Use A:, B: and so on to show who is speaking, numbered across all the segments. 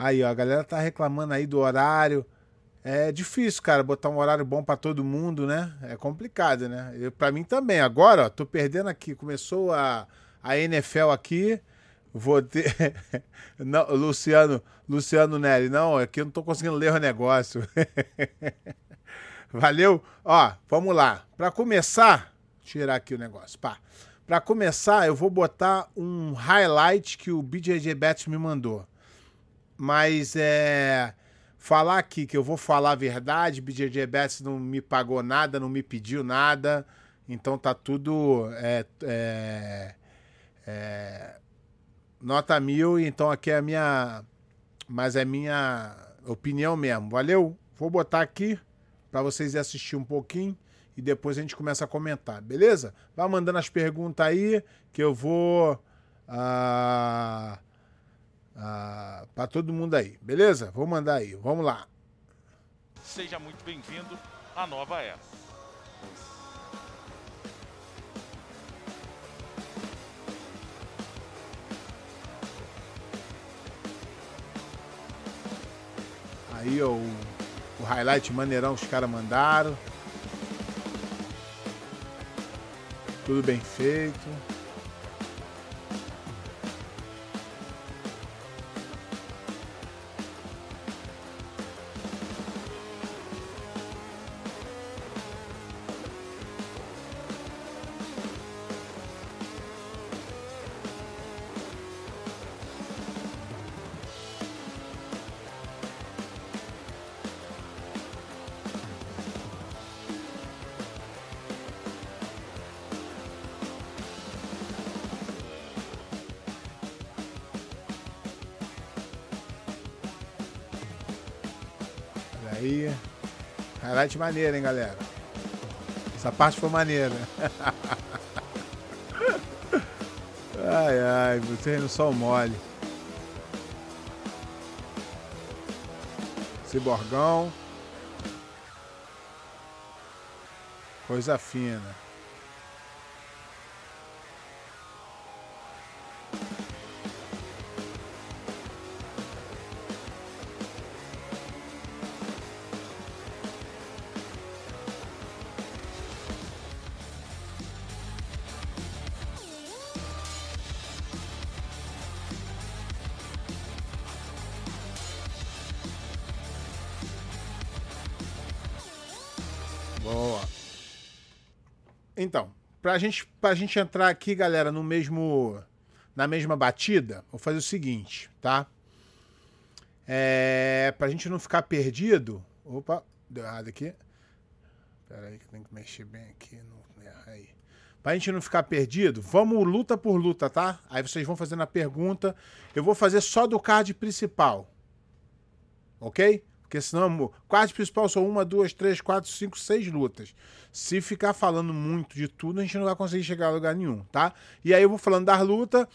A: Aí, ó, a galera tá reclamando aí do horário. É difícil, cara, botar um horário bom para todo mundo, né? É complicado, né? Pra mim também. Agora, ó, tô perdendo aqui. Começou a, a NFL aqui. Vou ter. não, Luciano, Luciano Neri, não, é que eu não tô conseguindo ler o negócio. Valeu? Ó, vamos lá. Para começar, tirar aqui o negócio. Pá. Para começar, eu vou botar um highlight que o BJJ Betts me mandou. Mas é falar aqui que eu vou falar a verdade, BJJ Betts não me pagou nada, não me pediu nada, então tá tudo é, é, é, nota mil, então aqui é a minha, mas é minha opinião mesmo, valeu? Vou botar aqui para vocês assistir um pouquinho e depois a gente começa a comentar, beleza? Vai mandando as perguntas aí que eu vou ah, ah, para todo mundo aí, beleza? Vou mandar aí, vamos lá.
B: Seja muito bem-vindo à nova era.
A: Aí, ó, o, o highlight maneirão que os caras mandaram. Tudo bem feito. Highlight maneiro, hein, galera? Essa parte foi maneira. ai, ai, vocês não são mole. Ciborgão. Coisa fina. Pra gente, pra gente entrar aqui, galera, no mesmo. Na mesma batida, vou fazer o seguinte, tá? É, pra gente não ficar perdido. Opa, deu errado aqui. Pera aí que tem que mexer bem aqui. Não, aí. Pra gente não ficar perdido, vamos luta por luta, tá? Aí vocês vão fazendo a pergunta. Eu vou fazer só do card principal. Ok? Porque senão, card principal são uma, duas, três, quatro, cinco, seis lutas. Se ficar falando muito de tudo, a gente não vai conseguir chegar a lugar nenhum, tá? E aí eu vou falando das lutas.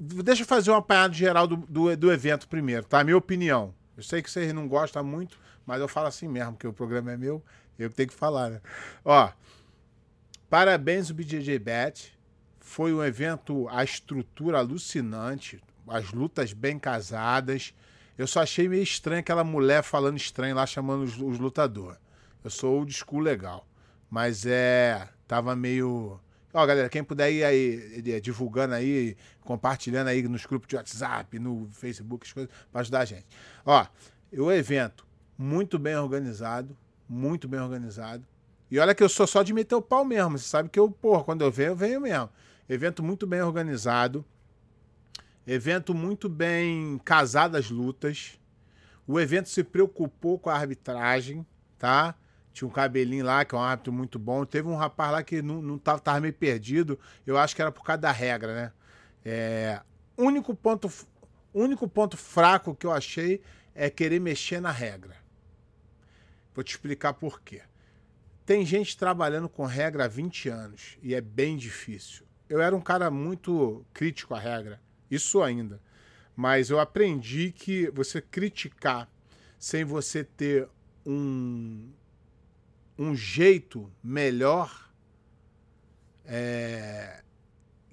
A: Deixa eu fazer um apanhado geral do, do, do evento primeiro, tá? Minha opinião. Eu sei que vocês não gostam muito, mas eu falo assim mesmo, porque o programa é meu, eu tenho que falar, né? Ó, parabéns o BJJ Bet. Foi um evento, a estrutura alucinante, as lutas bem casadas. Eu só achei meio estranho aquela mulher falando estranho lá, chamando os, os lutadores. Eu sou old school legal. Mas é. Tava meio. Ó, galera, quem puder ir aí divulgando aí, compartilhando aí nos grupos de WhatsApp, no Facebook, as coisas, pra ajudar a gente. Ó, o evento muito bem organizado, muito bem organizado. E olha que eu sou só de meter o pau mesmo. Você sabe que eu, porra, quando eu venho, eu venho mesmo. Evento muito bem organizado. Evento muito bem casado as lutas. O evento se preocupou com a arbitragem, tá? Tinha um cabelinho lá, que é um árbitro muito bom. Teve um rapaz lá que não, não tava, tava meio perdido. Eu acho que era por causa da regra, né? É, único ponto, único ponto fraco que eu achei é querer mexer na regra. Vou te explicar por quê. Tem gente trabalhando com regra há 20 anos e é bem difícil. Eu era um cara muito crítico à regra. Isso ainda. Mas eu aprendi que você criticar sem você ter um, um jeito melhor é,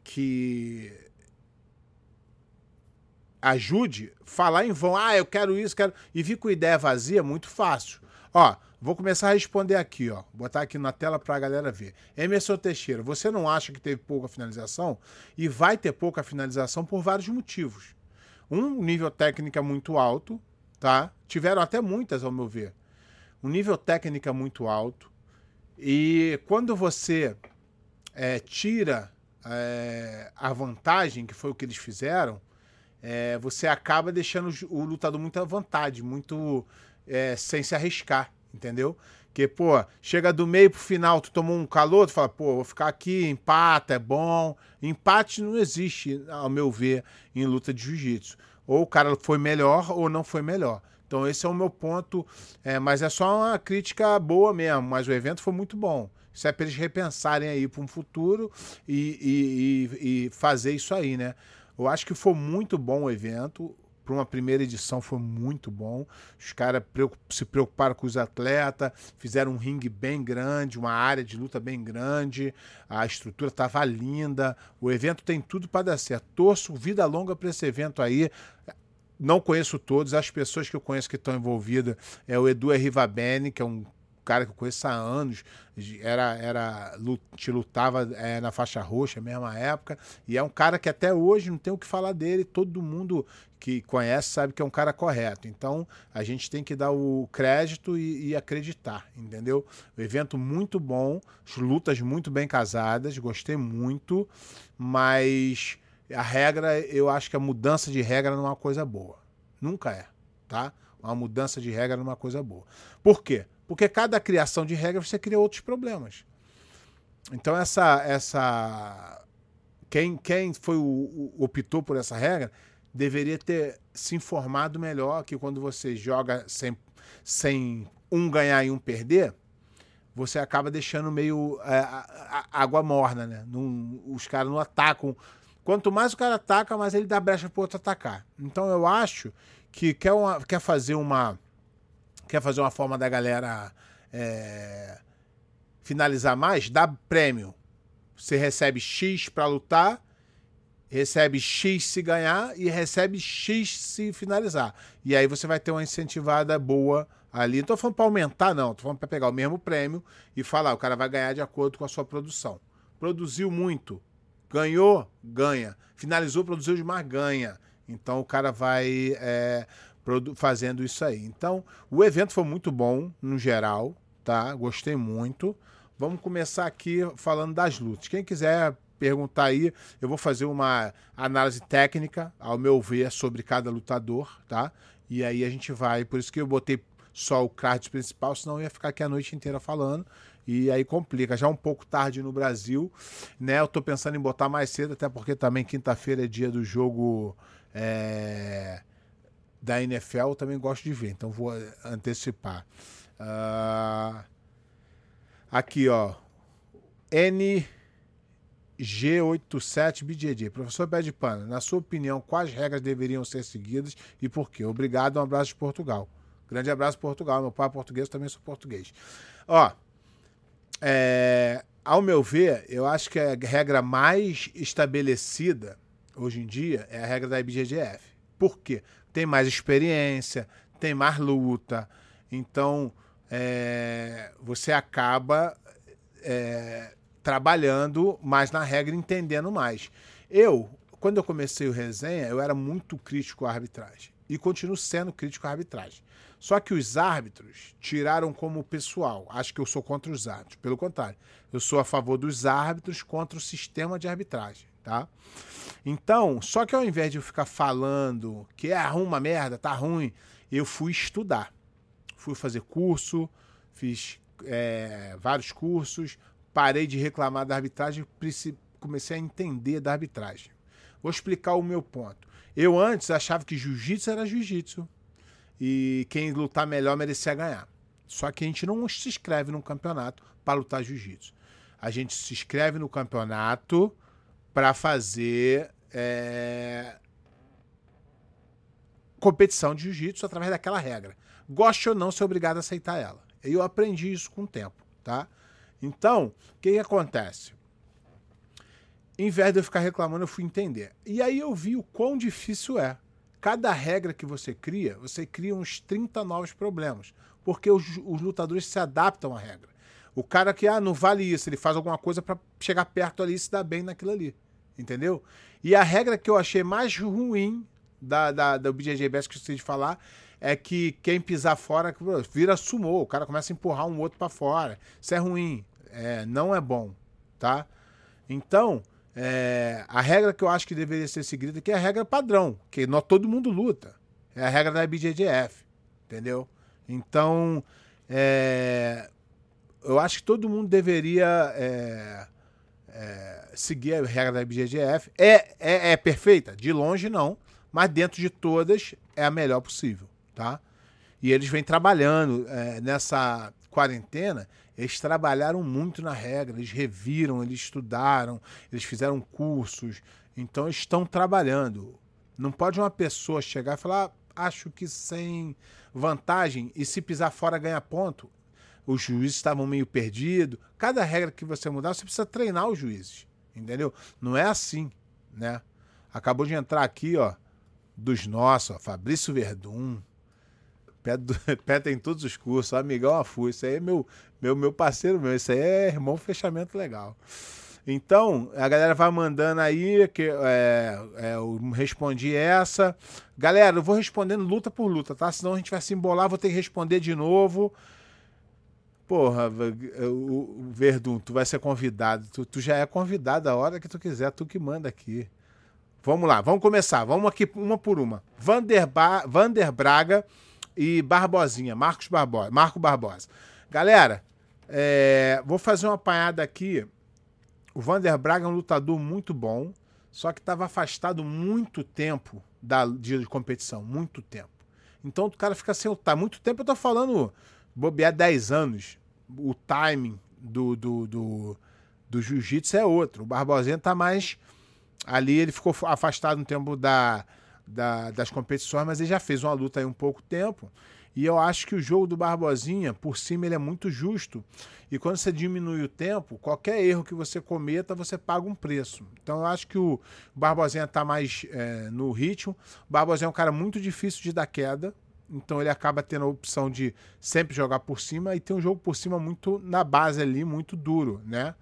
A: que ajude, falar em vão. Ah, eu quero isso, quero. E vir com ideia vazia é muito fácil. Ó, vou começar a responder aqui, ó. Botar aqui na tela para a galera ver. Emerson Teixeira, você não acha que teve pouca finalização? E vai ter pouca finalização por vários motivos. Um nível técnico é muito alto, tá? Tiveram até muitas, ao meu ver. Um nível técnico é muito alto. E quando você é, tira é, a vantagem, que foi o que eles fizeram, é, você acaba deixando o lutador muito à vontade, muito é, sem se arriscar, entendeu? Que, pô, chega do meio pro final, tu tomou um calor, tu fala, pô, vou ficar aqui, empata, é bom. Empate não existe, ao meu ver, em luta de jiu-jitsu. Ou o cara foi melhor ou não foi melhor. Então esse é o meu ponto, é, mas é só uma crítica boa mesmo, mas o evento foi muito bom. Isso é para eles repensarem aí para um futuro e, e, e, e fazer isso aí, né? Eu acho que foi muito bom o evento. Para uma primeira edição foi muito bom. Os caras se preocuparam com os atletas, fizeram um ringue bem grande, uma área de luta bem grande, a estrutura estava linda. O evento tem tudo para dar certo. Torço vida longa para esse evento aí. Não conheço todos, as pessoas que eu conheço que estão envolvidas é o Edu Rivabene, que é um cara que eu conheço há anos, era, era te lutava é, na faixa roxa, mesma época, e é um cara que até hoje não tem o que falar dele, todo mundo que conhece sabe que é um cara correto. Então a gente tem que dar o crédito e, e acreditar, entendeu? Evento muito bom, lutas muito bem casadas, gostei muito, mas a regra, eu acho que a mudança de regra não é uma coisa boa. Nunca é, tá? Uma mudança de regra não é uma coisa boa. Por quê? Porque cada criação de regra você cria outros problemas. Então essa essa quem, quem foi o, optou por essa regra deveria ter se informado melhor que quando você joga sem, sem um ganhar e um perder, você acaba deixando meio é, a, a, água morna, né? Os caras não atacam. Quanto mais o cara ataca, mais ele dá brecha para o outro atacar. Então eu acho que quer, uma, quer fazer uma quer fazer uma forma da galera é, finalizar mais, dá prêmio. Você recebe X para lutar, recebe X se ganhar e recebe X se finalizar. E aí você vai ter uma incentivada boa ali. Não tô falando para aumentar, não. Tô falando para pegar o mesmo prêmio e falar, o cara vai ganhar de acordo com a sua produção. Produziu muito, ganhou, ganha. Finalizou, produziu demais, ganha. Então o cara vai é, fazendo isso aí. Então, o evento foi muito bom, no geral, tá? Gostei muito. Vamos começar aqui falando das lutas. Quem quiser perguntar aí, eu vou fazer uma análise técnica, ao meu ver, sobre cada lutador, tá? E aí a gente vai. Por isso que eu botei só o card principal, senão ia ficar aqui a noite inteira falando. E aí complica. Já um pouco tarde no Brasil, né? Eu tô pensando em botar mais cedo, até porque também quinta-feira é dia do jogo. É da NFL eu também gosto de ver, então vou antecipar. Uh, aqui, ó. NG87BJJ. Professor Bedpana, na sua opinião, quais regras deveriam ser seguidas e por quê? Obrigado, um abraço de Portugal. Grande abraço, Portugal. Meu pai é português, também sou português. Ó, é, ao meu ver, eu acho que a regra mais estabelecida hoje em dia é a regra da IBGGF. Por quê? Tem mais experiência, tem mais luta. Então, é, você acaba é, trabalhando mais na regra, entendendo mais. Eu, quando eu comecei o resenha, eu era muito crítico à arbitragem. E continuo sendo crítico à arbitragem. Só que os árbitros tiraram como pessoal. Acho que eu sou contra os árbitros. Pelo contrário, eu sou a favor dos árbitros contra o sistema de arbitragem tá? Então, só que ao invés de eu ficar falando que é ruim uma merda, tá ruim, eu fui estudar. Fui fazer curso, fiz é, vários cursos, parei de reclamar da arbitragem, comecei a entender da arbitragem. Vou explicar o meu ponto. Eu antes achava que jiu-jitsu era jiu-jitsu e quem lutar melhor merecia ganhar. Só que a gente não se inscreve num campeonato para lutar jiu-jitsu. A gente se inscreve no campeonato para fazer é, competição de jiu-jitsu através daquela regra. Goste ou não, ser obrigado a aceitar ela. Eu aprendi isso com o tempo, tá? Então, o que, que acontece? Em vez de eu ficar reclamando, eu fui entender. E aí eu vi o quão difícil é. cada regra que você cria, você cria uns 30 novos problemas. Porque os, os lutadores se adaptam à regra. O cara que, ah, não vale isso, ele faz alguma coisa para chegar perto ali e se dar bem naquilo ali. Entendeu? E a regra que eu achei mais ruim da, da, do BJJ Best que eu esqueci de falar é que quem pisar fora vira sumô, o cara começa a empurrar um outro para fora. Isso é ruim, é, não é bom, tá? Então, é, a regra que eu acho que deveria ser seguida aqui é a regra padrão, que nós, todo mundo luta. É a regra da BJJF, entendeu? Então, é, eu acho que todo mundo deveria é, é, seguir a regra da BJJF. É, é, é perfeita? De longe, não. Mas dentro de todas, é a melhor possível tá? E eles vêm trabalhando é, nessa quarentena. Eles trabalharam muito na regra, eles reviram, eles estudaram, eles fizeram cursos. Então estão trabalhando. Não pode uma pessoa chegar e falar, ah, acho que sem vantagem e se pisar fora ganha ponto. Os juízes estavam meio perdidos. Cada regra que você mudar, você precisa treinar os juízes, entendeu? Não é assim, né? Acabou de entrar aqui, ó, dos nossos, ó, Fabrício Verdun, Pé, tem todos os cursos, amigão Afu. Isso aí é meu, meu, meu parceiro meu. Isso aí é irmão fechamento legal. Então, a galera vai mandando aí, que é, é, eu respondi essa. Galera, eu vou respondendo luta por luta, tá? Senão a gente vai se embolar, vou ter que responder de novo. Porra, o Verdun, tu vai ser convidado. Tu, tu já é convidado a hora que tu quiser, tu que manda aqui. Vamos lá, vamos começar. Vamos aqui uma por uma. Vander, ba Vander Braga e Barbosinha, Marcos Barbosa, Marco Barbosa. Galera, é, vou fazer uma apanhada aqui. O Vander Braga é um lutador muito bom, só que estava afastado muito tempo da dia de competição, muito tempo. Então o cara fica sem lutar. Muito tempo eu tô falando bobear 10 anos. O timing do, do, do, do jiu-jitsu é outro. O Barbosinha tá mais ali, ele ficou afastado um tempo da, da, das competições, mas ele já fez uma luta aí um pouco tempo. E eu acho que o jogo do Barbosinha, por cima, ele é muito justo. E quando você diminui o tempo, qualquer erro que você cometa, você paga um preço. Então eu acho que o Barbosinha está mais é, no ritmo. O Barbosinha é um cara muito difícil de dar queda. Então ele acaba tendo a opção de sempre jogar por cima e tem um jogo por cima muito na base ali, muito duro, né?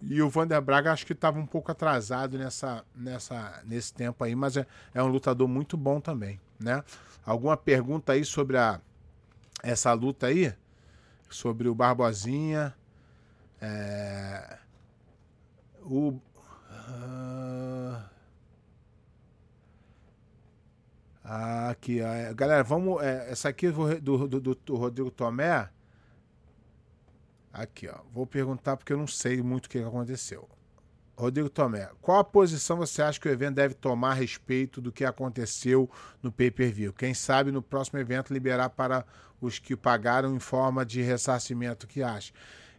A: E o Vander Braga acho que estava um pouco atrasado nessa, nessa, nesse tempo aí, mas é, é um lutador muito bom também, né? Alguma pergunta aí sobre a, essa luta aí? Sobre o Barbosinha? É, o... Uh, aqui, galera, vamos. É, essa aqui do, do, do, do Rodrigo Tomé. Aqui, ó. Vou perguntar porque eu não sei muito o que aconteceu. Rodrigo Tomé, qual a posição você acha que o evento deve tomar a respeito do que aconteceu no pay-per-view? Quem sabe no próximo evento liberar para os que pagaram em forma de ressarcimento, que acha?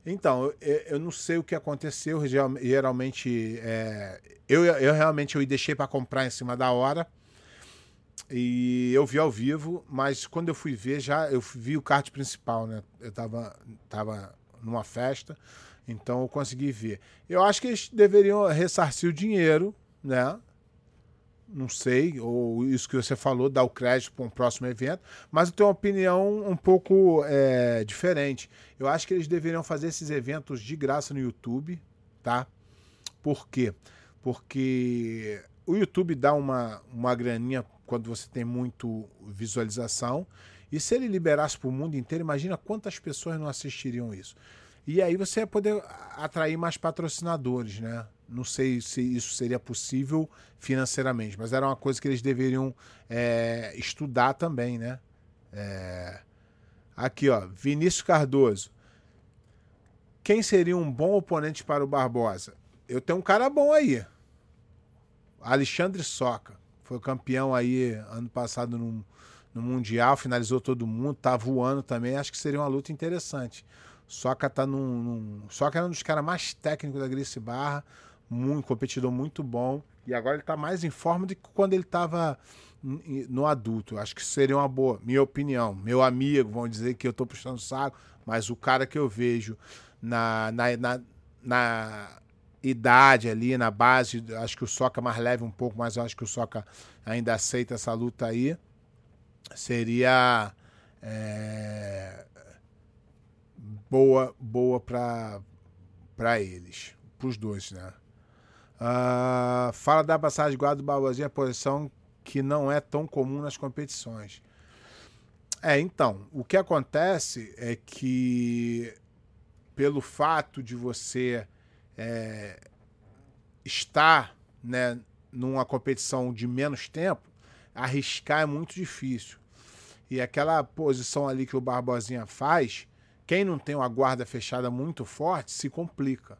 A: Então, eu, eu, não sei o que aconteceu, geralmente, é, eu, eu realmente eu deixei para comprar em cima da hora, e eu vi ao vivo, mas quando eu fui ver, já eu vi o card principal, né? Eu tava, tava numa festa, então eu consegui ver. Eu acho que eles deveriam ressarcir o dinheiro, né? Não sei, ou isso que você falou, dar o crédito para um próximo evento, mas eu tenho uma opinião um pouco é, diferente. Eu acho que eles deveriam fazer esses eventos de graça no YouTube, tá? Por quê? Porque o YouTube dá uma, uma graninha quando você tem muito visualização e se ele liberasse para o mundo inteiro, imagina quantas pessoas não assistiriam isso. E aí você ia poder atrair mais patrocinadores, né? Não sei se isso seria possível financeiramente, mas era uma coisa que eles deveriam é, estudar também, né? É... Aqui, ó, Vinícius Cardoso. Quem seria um bom oponente para o Barbosa? Eu tenho um cara bom aí. Alexandre Soca. Foi campeão aí ano passado num, no Mundial, finalizou todo mundo, tá voando também. Acho que seria uma luta interessante. Soca tá num. num... Soca era um dos caras mais técnicos da Gracie Barra, muito competidor muito bom. E agora ele tá mais em forma do que quando ele tava no adulto. Acho que seria uma boa, minha opinião. Meu amigo, vão dizer que eu tô puxando saco, mas o cara que eu vejo na, na, na, na idade ali na base. Acho que o Soca mais leve um pouco, mas eu acho que o Soca ainda aceita essa luta aí. Seria é, boa boa para para eles, para os dois, né? Uh, fala da passagem guarda do Barbosinha, posição que não é tão comum nas competições. É, então, o que acontece é que pelo fato de você é, estar né, numa competição de menos tempo, arriscar é muito difícil. E aquela posição ali que o Barbosinha faz, quem não tem uma guarda fechada muito forte se complica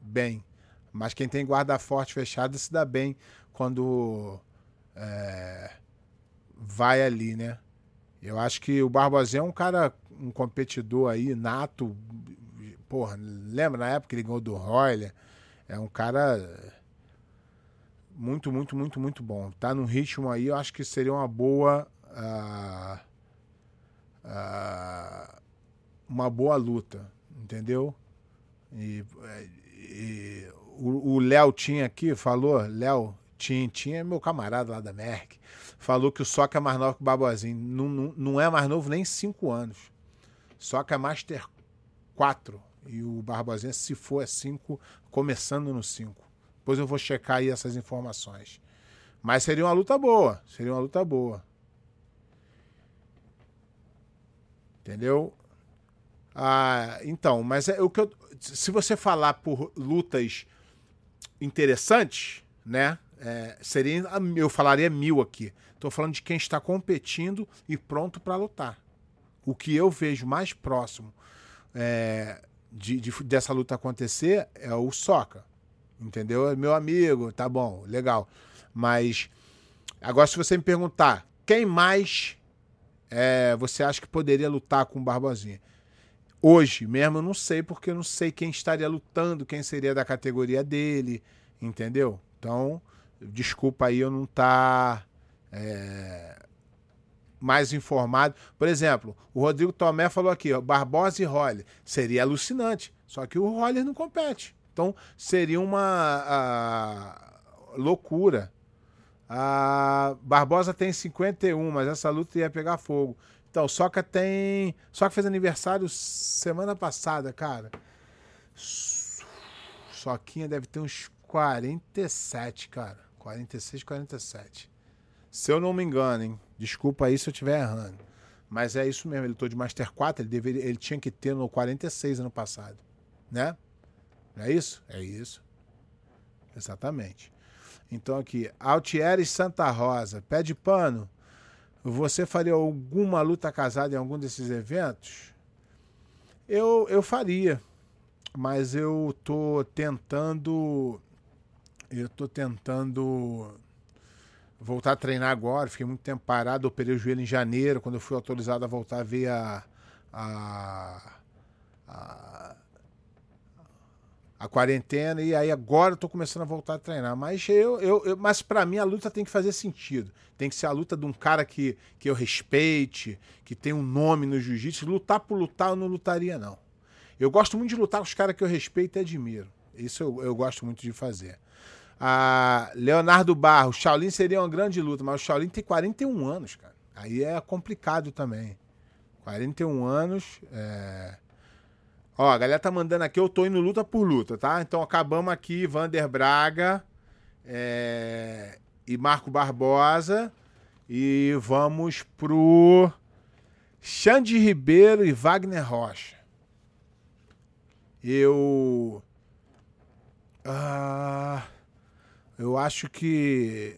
A: bem. Mas quem tem guarda forte fechada se dá bem quando é, vai ali, né? Eu acho que o Barbosinha é um cara, um competidor aí, nato. Porra, lembra na época que ele ganhou do Royler? É um cara muito, muito, muito, muito bom. Tá no ritmo aí, eu acho que seria uma boa. Uh, uh, uma boa luta, entendeu? E, e o Léo tinha aqui, falou, Léo, tinha, tinha meu camarada lá da Merck falou que o Soca é mais novo que o Barbosinho. Não, não, não é mais novo nem 5 anos. Soca é Master 4. E o Barbosinha, se for, é 5, começando no 5. Depois eu vou checar aí essas informações. Mas seria uma luta boa. Seria uma luta boa. Entendeu? Ah, então, mas é o que eu, se você falar por lutas interessantes, né? É, seria, eu falaria mil aqui. Estou falando de quem está competindo e pronto para lutar. O que eu vejo mais próximo é, de, de, dessa luta acontecer é o Soca. Entendeu? É meu amigo, tá bom, legal. Mas agora, se você me perguntar quem mais é, você acha que poderia lutar com o Barbosinha? Hoje mesmo eu não sei, porque eu não sei quem estaria lutando, quem seria da categoria dele, entendeu? Então, desculpa aí eu não estar tá, é, mais informado. Por exemplo, o Rodrigo Tomé falou aqui, ó, Barbosa e Roller. Seria alucinante, só que o Roller não compete. Então seria uma a, loucura. A Barbosa tem 51, mas essa luta ia pegar fogo. Então, Soca tem. Soca fez aniversário semana passada, cara. Soquinha deve ter uns 47, cara. 46, 47. Se eu não me engano, hein? Desculpa aí se eu estiver errando. Mas é isso mesmo, ele tô de Master 4, ele, deveria, ele tinha que ter no 46 ano passado. Né? Não é isso? É isso. Exatamente. Então aqui, Altieres Santa Rosa, pé de pano. Você faria alguma luta casada em algum desses eventos? Eu, eu faria, mas eu tô tentando eu tô tentando voltar a treinar agora. Fiquei muito tempo parado, operei o joelho em janeiro. Quando eu fui autorizado a voltar a ver a, a, a, a quarentena. E aí agora eu tô começando a voltar a treinar. Mas, eu, eu, eu mas para mim a luta tem que fazer sentido. Tem que ser a luta de um cara que, que eu respeite, que tem um nome no jiu-jitsu. Lutar por lutar eu não lutaria, não. Eu gosto muito de lutar com os caras que eu respeito e admiro. Isso eu, eu gosto muito de fazer. A Leonardo Barros, Shaolin seria uma grande luta, mas o Shaolin tem 41 anos, cara. Aí é complicado também. 41 anos. É... Ó, a galera tá mandando aqui, eu tô indo luta por luta, tá? Então acabamos aqui, Vander Braga é... e Marco Barbosa. E vamos pro Xande Ribeiro e Wagner Rocha. Eu. Ah. Eu acho que.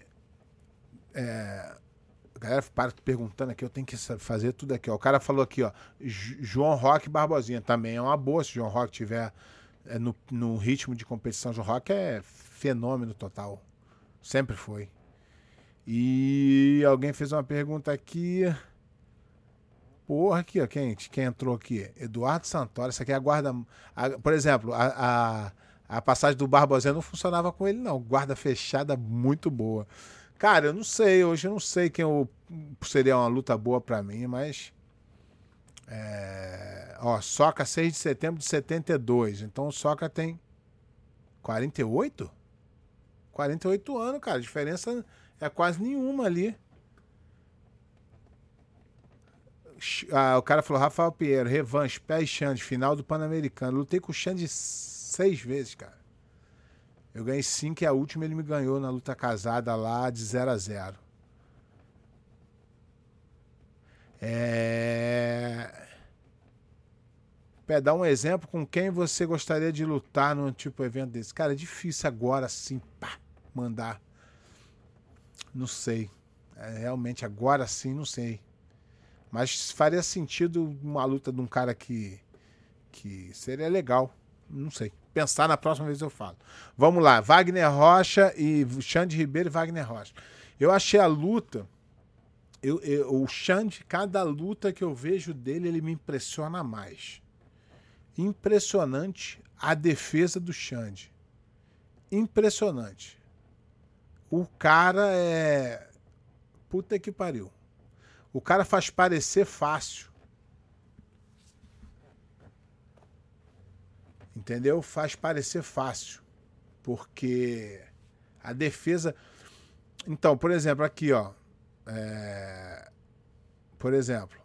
A: É, a galera para perguntando aqui, eu tenho que fazer tudo aqui. Ó. O cara falou aqui, ó. João Roque Barbosinha. Também é uma boa se João Roque tiver é, no, no ritmo de competição. João Roque é fenômeno total. Sempre foi. E alguém fez uma pergunta aqui. Porra, aqui, ó. Quem, quem entrou aqui? Eduardo Santoro. Essa aqui é a guarda. A, por exemplo, a, a a passagem do Barbosinha não funcionava com ele, não. Guarda fechada muito boa. Cara, eu não sei, hoje eu não sei quem eu, seria uma luta boa para mim, mas. É, ó, Soca 6 de setembro de 72. Então o Soca tem 48? 48 anos, cara. A diferença é quase nenhuma ali. Ah, o cara falou, Rafael Pinheiro, revanche, pé e Xande, final do Pan-Americano. Lutei com o Xande seis vezes, cara. Eu ganhei cinco e a última ele me ganhou na luta casada lá de 0 a 0 É... Pé, dá um exemplo com quem você gostaria de lutar num tipo de evento desse. Cara, é difícil agora sim, pá, mandar. Não sei. É, realmente, agora sim, não sei. Mas faria sentido uma luta de um cara que, que seria legal. Não sei. Pensar na próxima vez eu falo. Vamos lá. Wagner Rocha e Xande Ribeiro e Wagner Rocha. Eu achei a luta. Eu, eu, o Xande, cada luta que eu vejo dele, ele me impressiona mais. Impressionante a defesa do Xande. Impressionante. O cara é. Puta que pariu. O cara faz parecer fácil. Entendeu? Faz parecer fácil. Porque a defesa. Então, por exemplo, aqui, ó. É... Por exemplo,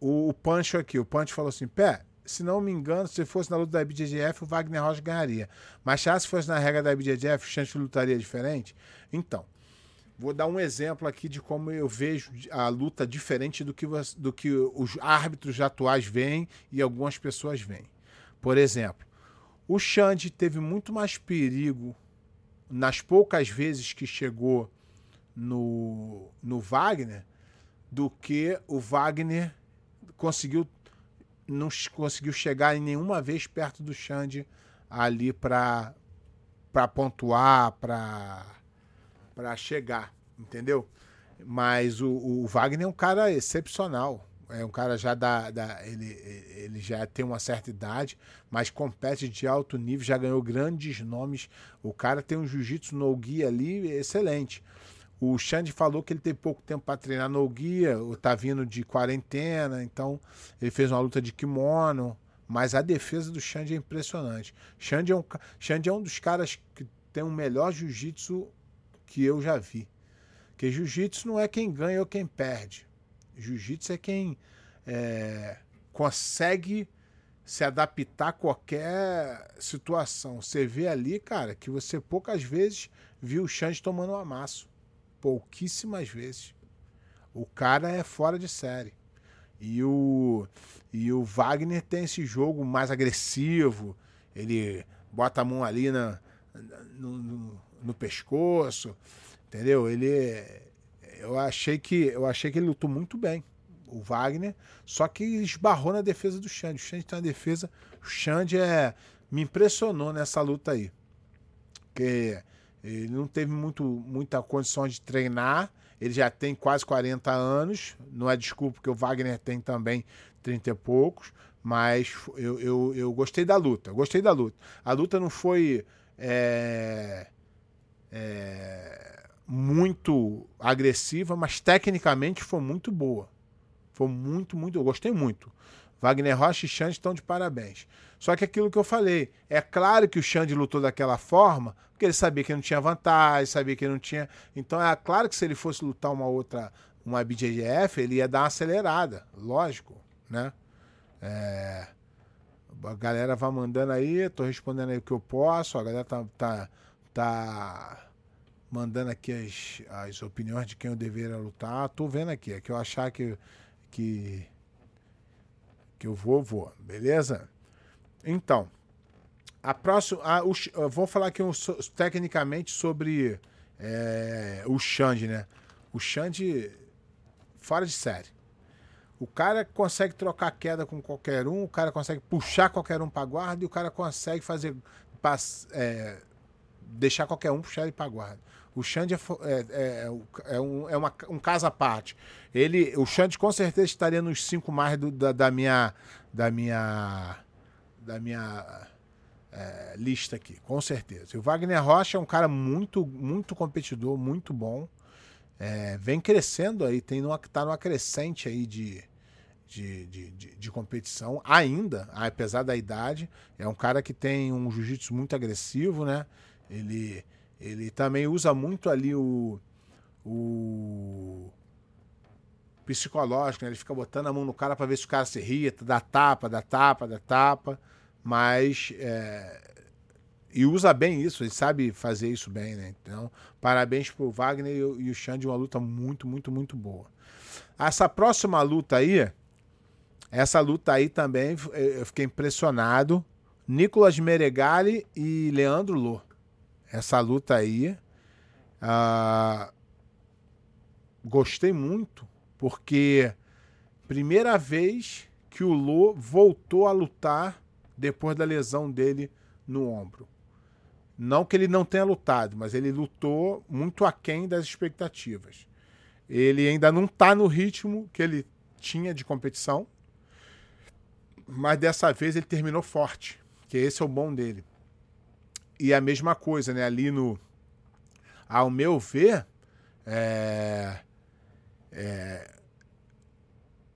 A: o, o Pancho aqui. O Pancho falou assim: Pé, se não me engano, se fosse na luta da IBJJF, o Wagner Rocha ganharia. Mas já se fosse na regra da IBJJF, o Chance lutaria diferente? Então, vou dar um exemplo aqui de como eu vejo a luta diferente do que, do que os árbitros atuais veem e algumas pessoas veem. Por exemplo, o Xande teve muito mais perigo nas poucas vezes que chegou no, no Wagner do que o Wagner conseguiu não conseguiu chegar em nenhuma vez perto do Xande ali para para pontuar, para para chegar, entendeu? Mas o, o, Wagner é um cara excepcional. É um cara já da, da ele, ele já tem uma certa idade, mas compete de alto nível, já ganhou grandes nomes. O cara tem um jiu-jitsu no guia ali excelente. O Xande falou que ele teve pouco tempo para treinar no guia, tá vindo de quarentena, então ele fez uma luta de kimono, mas a defesa do Xande é impressionante. Xande é um, Xande é um dos caras que tem o melhor jiu-jitsu que eu já vi. Porque jiu-jitsu não é quem ganha ou quem perde. Jiu-jitsu é quem é, consegue se adaptar a qualquer situação. Você vê ali, cara, que você poucas vezes viu o Xande tomando um amasso pouquíssimas vezes. O cara é fora de série. E o, e o Wagner tem esse jogo mais agressivo. Ele bota a mão ali na, no, no, no pescoço. Entendeu? Ele. Eu achei que eu achei que ele lutou muito bem. O Wagner, só que esbarrou na defesa do Xande. O Xande tem uma defesa. O Xande é, me impressionou nessa luta aí. Porque ele não teve muito, muita condição de treinar. Ele já tem quase 40 anos. Não é desculpa, porque o Wagner tem também 30 e poucos. Mas eu, eu, eu gostei da luta. Gostei da luta. A luta não foi é, é, muito agressiva, mas tecnicamente foi muito boa. Foi muito, muito. Eu gostei muito. Wagner Rocha e Xande estão de parabéns. Só que aquilo que eu falei, é claro que o Xande lutou daquela forma, porque ele sabia que não tinha vantagem, sabia que não tinha. Então é claro que se ele fosse lutar uma outra, uma BJJF, ele ia dar uma acelerada, lógico, né? É... A galera vai mandando aí, tô respondendo aí o que eu posso, a galera tá, tá, tá mandando aqui as, as opiniões de quem eu deveria lutar. Tô vendo aqui, é que eu achar que, que que eu vou, vou, beleza? Então, a próxima, a, o, vou falar aqui um, so, tecnicamente sobre é, o Xande, né? O Xande, fora de série. O cara consegue trocar queda com qualquer um, o cara consegue puxar qualquer um para guarda e o cara consegue fazer é, deixar qualquer um puxar ele para guarda. O Xande é, é, é, é, um, é uma, um caso à parte. Ele, o Xande com certeza estaria nos cinco mais do, da, da, minha da minha da minha é, lista aqui, com certeza. E o Wagner Rocha é um cara muito muito competidor, muito bom. É, vem crescendo aí, tem numa, tá numa crescente aí de, de, de, de, de, competição, ainda, apesar da idade. É um cara que tem um jiu-jitsu muito agressivo, né? Ele, ele também usa muito ali o, o psicológico, né? Ele fica botando a mão no cara para ver se o cara se irrita, dá tapa, dá tapa, dá tapa. Mas. É... E usa bem isso, ele sabe fazer isso bem, né? Então, parabéns pro Wagner e o, e o Xande, uma luta muito, muito, muito boa. Essa próxima luta aí, essa luta aí também eu fiquei impressionado. Nicolas Meregali e Leandro Lô. Essa luta aí. Uh, gostei muito, porque primeira vez que o Lô voltou a lutar depois da lesão dele no ombro. Não que ele não tenha lutado, mas ele lutou muito aquém das expectativas. Ele ainda não está no ritmo que ele tinha de competição, mas dessa vez ele terminou forte, que esse é o bom dele. E a mesma coisa, né? Ali no. Ao meu ver, é, é,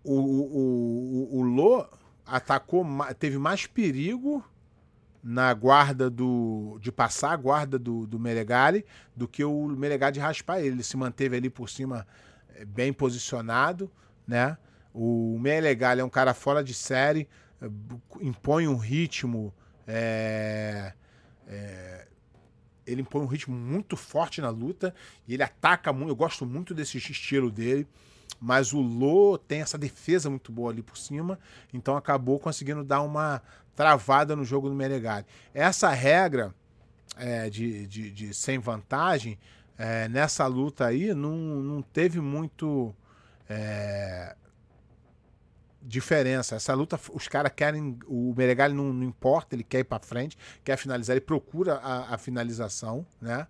A: o, o, o, o Lô atacou, teve mais perigo na guarda do. de passar a guarda do, do Meregali do que o Meregali raspar ele. Ele se manteve ali por cima é, bem posicionado, né? O Meregali é um cara fora de série, é, impõe um ritmo. É, é, ele impõe um ritmo muito forte na luta e ele ataca muito. Eu gosto muito desse estilo dele. Mas o Lô tem essa defesa muito boa ali por cima, então acabou conseguindo dar uma travada no jogo do Menegali. Essa regra é, de, de, de, sem vantagem, é, nessa luta aí, não, não teve muito. É, diferença. Essa luta, os caras querem. O Meregali não, não, importa, ele quer ir para frente, quer finalizar, ele procura a, a, finalização, né?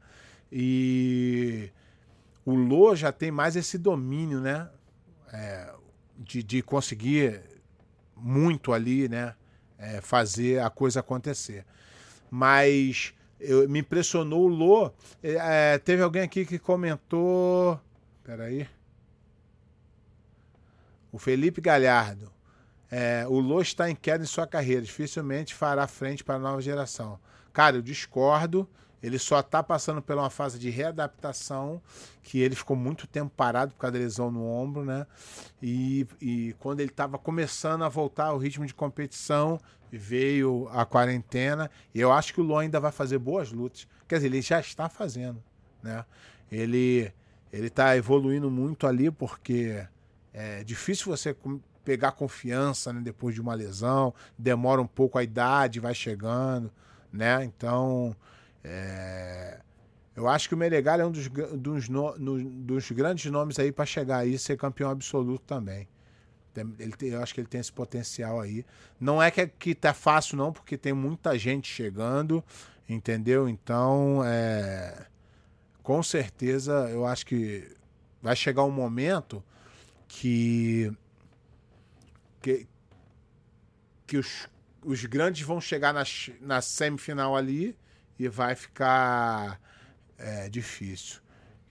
A: E o Lô já tem mais esse domínio, né? É, de, de conseguir muito ali, né? É, fazer a coisa acontecer. Mas eu, me impressionou o Lô. É, é teve alguém aqui que comentou. Peraí. O Felipe Galhardo. É, o Lô está em queda em sua carreira, dificilmente fará frente para a nova geração. Cara, eu discordo. Ele só está passando por uma fase de readaptação, que ele ficou muito tempo parado por causa da lesão no ombro, né? E, e quando ele estava começando a voltar ao ritmo de competição, veio a quarentena. E eu acho que o Lô ainda vai fazer boas lutas. Quer dizer, ele já está fazendo, né? Ele ele está evoluindo muito ali porque é difícil você pegar confiança né, depois de uma lesão, demora um pouco a idade, vai chegando, né? Então, é... eu acho que o Menegal é um dos, dos, no, dos grandes nomes aí para chegar aí e ser campeão absoluto também. Ele tem, eu acho que ele tem esse potencial aí. Não é que, que tá fácil, não, porque tem muita gente chegando, entendeu? Então, é, com certeza, eu acho que vai chegar um momento que que, que os, os grandes vão chegar na, na semifinal ali e vai ficar é, difícil.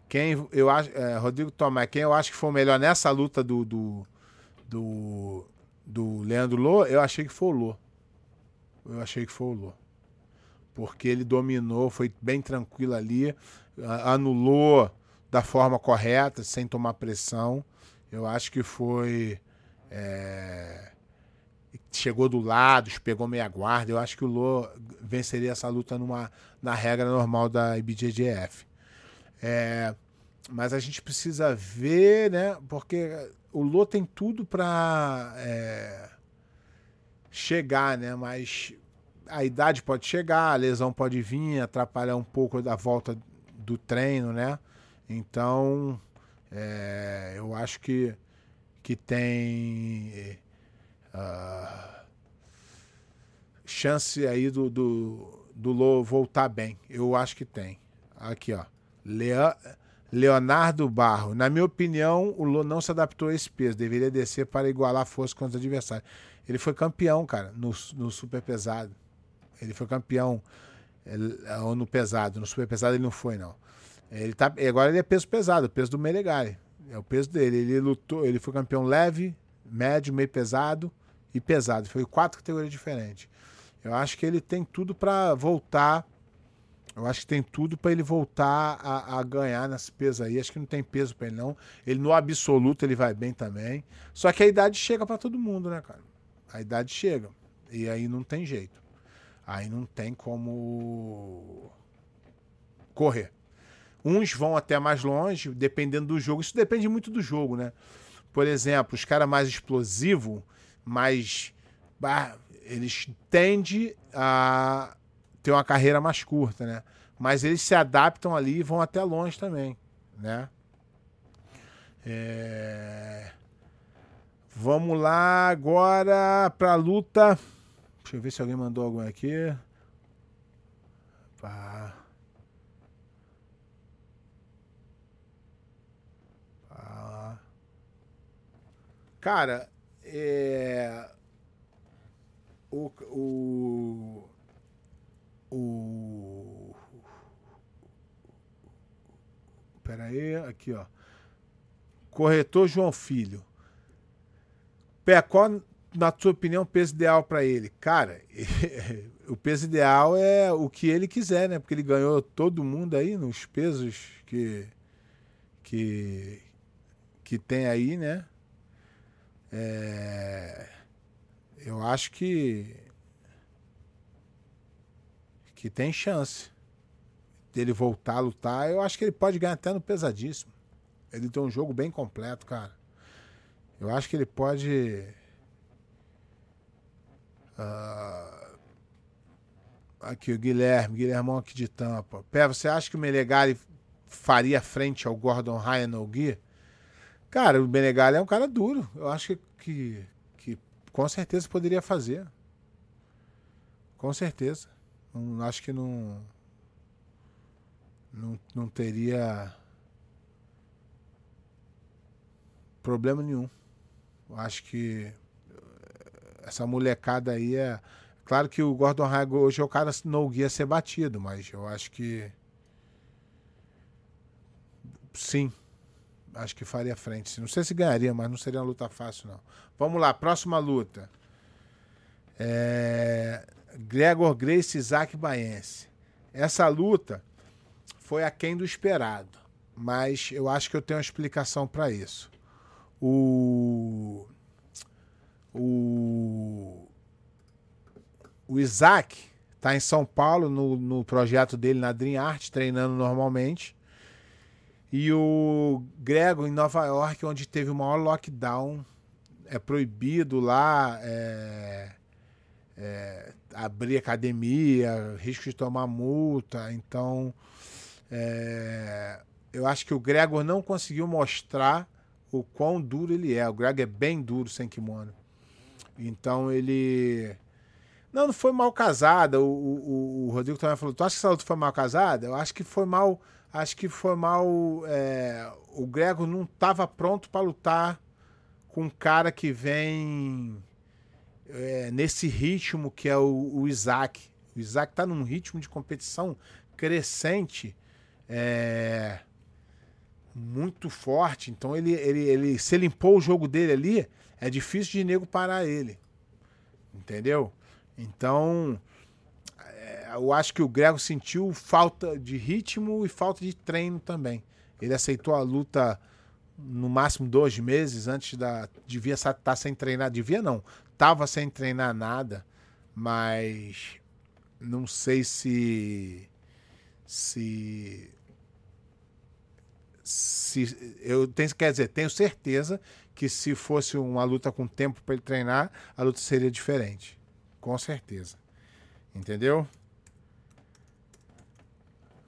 A: Quem eu acho, é, Rodrigo Tomé, quem eu acho que foi o melhor nessa luta do, do, do, do Leandro Lô, eu achei que foi o Lô. Eu achei que foi o Lô. Porque ele dominou, foi bem tranquilo ali, anulou da forma correta, sem tomar pressão. Eu acho que foi é... Chegou do lado, pegou meia guarda. Eu acho que o Lô venceria essa luta numa, na regra normal da IBJJF. É... Mas a gente precisa ver, né? Porque o Lô tem tudo para é... chegar, né? Mas a idade pode chegar, a lesão pode vir, atrapalhar um pouco da volta do treino, né? Então, é, eu acho que que tem uh, chance aí do, do, do Lô voltar bem. Eu acho que tem. Aqui, ó. Leonardo Barro. Na minha opinião, o Lô não se adaptou a esse peso. Deveria descer para igualar a força com os adversários. Ele foi campeão, cara, no, no super pesado. Ele foi campeão ou no pesado. No super pesado ele não foi, não. Ele tá, agora ele é peso pesado, peso do Melegari. É o peso dele. Ele lutou, ele foi campeão leve médio, meio pesado e pesado. Foi quatro categorias diferentes. Eu acho que ele tem tudo para voltar. Eu acho que tem tudo para ele voltar a, a, ganhar nesse peso aí. Acho que não tem peso para ele não. Ele no absoluto ele vai bem também. Só que a idade chega para todo mundo, né, cara? A idade chega e aí não tem jeito. Aí não tem como correr. Uns vão até mais longe, dependendo do jogo. Isso depende muito do jogo, né? Por exemplo, os caras mais explosivos, mais. Bah, eles tendem a ter uma carreira mais curta, né? Mas eles se adaptam ali e vão até longe também, né? É... Vamos lá agora para a luta. Deixa eu ver se alguém mandou algum aqui. Pá. Cara, é o, o, o Pera aí, aqui ó. Corretor João Filho. Pé, qual, na sua opinião, o peso ideal para ele? Cara, o peso ideal é o que ele quiser, né? Porque ele ganhou todo mundo aí nos pesos que que que tem aí, né? É, eu acho que que tem chance dele voltar a lutar. Eu acho que ele pode ganhar até no pesadíssimo. Ele tem um jogo bem completo, cara. Eu acho que ele pode. Uh... Aqui, o Guilherme, Guilhermão aqui de Tampa. Pé, você acha que o Melegari faria frente ao Gordon Ryan no Gui? Cara, o Menegali é um cara duro. Eu acho que, que, com certeza poderia fazer. Com certeza. Acho que não, não. Não teria. Problema nenhum. Acho que essa molecada aí é. Claro que o Gordon Rago hoje é o cara no guia ser batido, mas eu acho que. Sim. Acho que faria frente. Não sei se ganharia, mas não seria uma luta fácil, não. Vamos lá, próxima luta. É... Gregor Grace Isaac Baense. Essa luta foi aquém do esperado, mas eu acho que eu tenho uma explicação para isso. O... o o Isaac está em São Paulo no, no projeto dele na Dream Art, treinando normalmente. E o Grego, em Nova York, onde teve o maior lockdown, é proibido lá é, é, abrir academia, risco de tomar multa. Então, é, eu acho que o Gregor não conseguiu mostrar o quão duro ele é. O Gregor é bem duro sem kimono. Então, ele. Não, não foi mal casada. O, o, o Rodrigo também falou: Tu acha que essa luta foi mal casada? Eu acho que foi mal acho que foi mal. É, o Grego não estava pronto para lutar com um cara que vem é, nesse ritmo que é o, o, Isaac. O Isaac está num ritmo de competição crescente. É, muito forte. Então ele, ele, ele se ele limpou o jogo dele ali, é difícil de nego parar ele. Entendeu? Então, eu acho que o Grego sentiu falta de ritmo e falta de treino também. Ele aceitou a luta no máximo dois meses antes da. Devia estar tá sem treinar. Devia não. Tava sem treinar nada. Mas não sei se. Se. Se. Eu tenho, quer dizer, tenho certeza que se fosse uma luta com tempo para ele treinar, a luta seria diferente. Com certeza. Entendeu?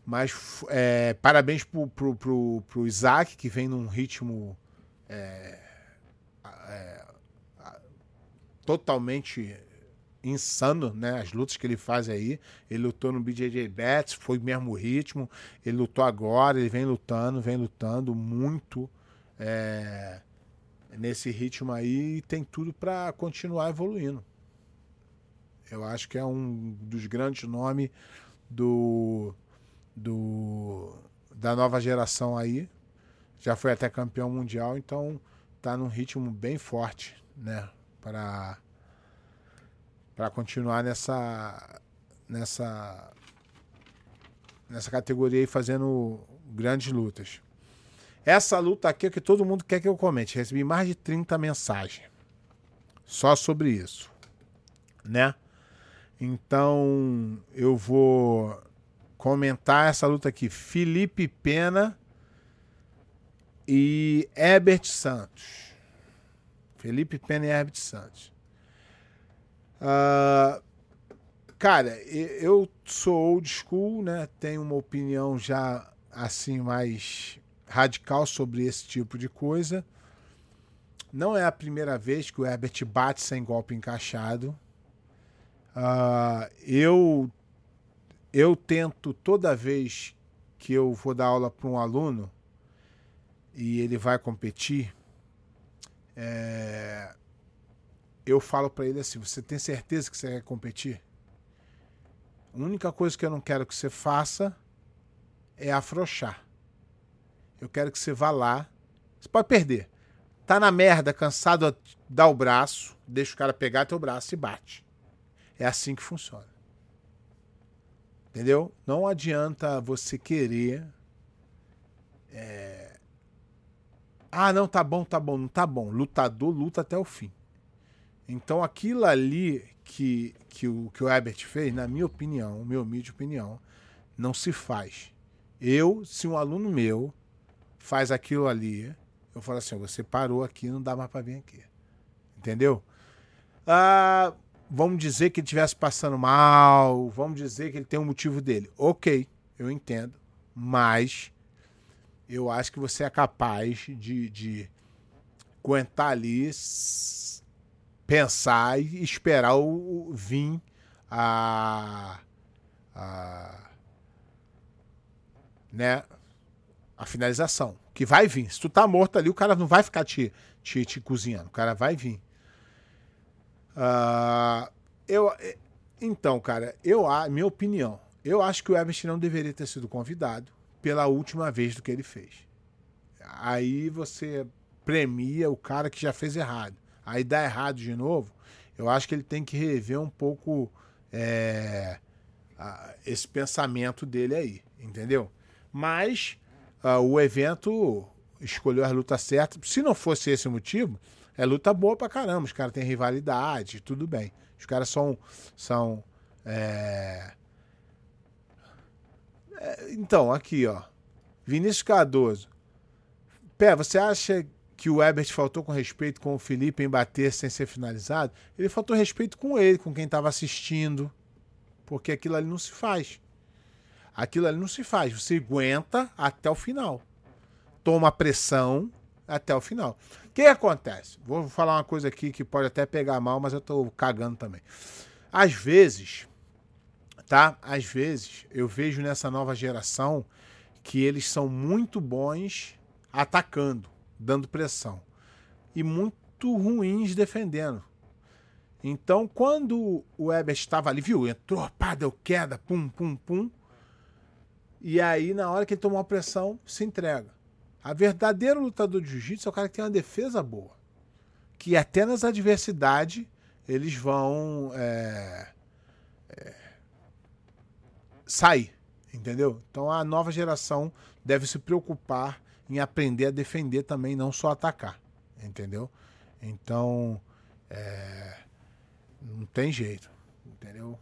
A: Mas é, parabéns pro, pro, pro, pro, Isaac, que vem num ritmo é, é, totalmente insano, né? As lutas que ele faz aí. Ele lutou no BJJ Bets, foi o mesmo ritmo. Ele lutou agora, ele vem lutando, vem lutando muito é, nesse ritmo aí e tem tudo para continuar evoluindo. Eu acho que é um dos grandes nomes do do da nova geração aí. Já foi até campeão mundial, então tá num ritmo bem forte né? Para para continuar nessa nessa nessa categoria aí fazendo grandes lutas. Essa luta aqui é que todo mundo quer que eu comente. Recebi mais de 30 mensagens só sobre isso, né? Então eu vou comentar essa luta aqui. Felipe Pena e Herbert Santos. Felipe Pena e Herbert Santos. Uh, cara, eu sou old school, né? Tenho uma opinião já assim mais radical sobre esse tipo de coisa. Não é a primeira vez que o Herbert bate sem golpe encaixado. Uh, eu eu tento toda vez que eu vou dar aula para um aluno e ele vai competir, é, eu falo para ele assim: você tem certeza que você quer competir? A única coisa que eu não quero que você faça é afrouxar. Eu quero que você vá lá. Você pode perder. Tá na merda, cansado, dá o braço, deixa o cara pegar teu braço e bate. É assim que funciona. Entendeu? Não adianta você querer. É... Ah, não, tá bom, tá bom, não tá bom. Lutador luta até o fim. Então aquilo ali que, que, o, que o Herbert fez, na minha opinião, minha humilde opinião, não se faz. Eu, se um aluno meu faz aquilo ali, eu falo assim: você parou aqui, não dá mais para vir aqui. Entendeu? Ah, vamos dizer que ele estivesse passando mal, vamos dizer que ele tem um motivo dele. Ok, eu entendo, mas eu acho que você é capaz de, de aguentar ali, pensar e esperar o, o vir a, a né a finalização que vai vir. Se tu tá morto ali, o cara não vai ficar te, te, te cozinhando, o cara vai vir. Uh, eu, então, cara, eu, minha opinião, eu acho que o Everest não deveria ter sido convidado pela última vez do que ele fez. Aí você premia o cara que já fez errado. Aí dá errado de novo. Eu acho que ele tem que rever um pouco é, esse pensamento dele aí, entendeu? Mas uh, o evento escolheu as lutas certas. Se não fosse esse o motivo, é luta boa pra caramba. Os caras têm rivalidade, tudo bem. Os caras são. são é... É, então, aqui, ó. Vinícius Cardoso. Pé, você acha que o Ebert faltou com respeito com o Felipe em bater sem ser finalizado? Ele faltou respeito com ele, com quem estava assistindo. Porque aquilo ali não se faz. Aquilo ali não se faz. Você aguenta até o final. Toma pressão até o final que acontece? Vou falar uma coisa aqui que pode até pegar mal, mas eu tô cagando também. Às vezes, tá? Às vezes eu vejo nessa nova geração que eles são muito bons atacando, dando pressão e muito ruins defendendo. Então, quando o Weber estava ali, viu? Entrou, pá, deu queda, pum, pum, pum. E aí, na hora que ele tomou a pressão, se entrega. A verdadeiro lutador de jiu-jitsu é o cara que tem uma defesa boa. Que até nas adversidades eles vão é, é, sair. Entendeu? Então a nova geração deve se preocupar em aprender a defender também, não só atacar. Entendeu? Então. É, não tem jeito. Entendeu?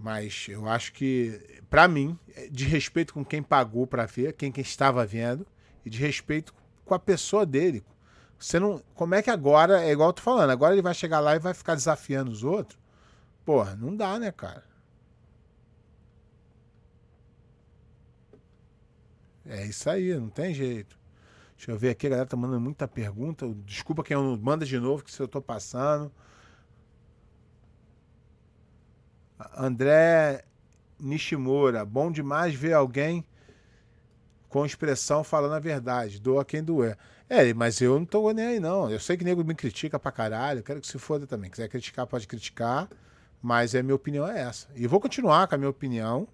A: Mas eu acho que, para mim, é de respeito com quem pagou para ver, quem, quem estava vendo, e de respeito com a pessoa dele. Você não. Como é que agora, é igual eu tô falando, agora ele vai chegar lá e vai ficar desafiando os outros? Porra, não dá, né, cara? É isso aí, não tem jeito. Deixa eu ver aqui, a galera tá mandando muita pergunta. Desculpa quem manda de novo, que se eu tô passando. André Nishimura, bom demais ver alguém com expressão falando a verdade. Doa quem doer. É, mas eu não tô nem aí, não. Eu sei que nego me critica pra caralho, quero que se foda também. Quiser criticar, pode criticar, mas a minha opinião é essa. E vou continuar com a minha opinião.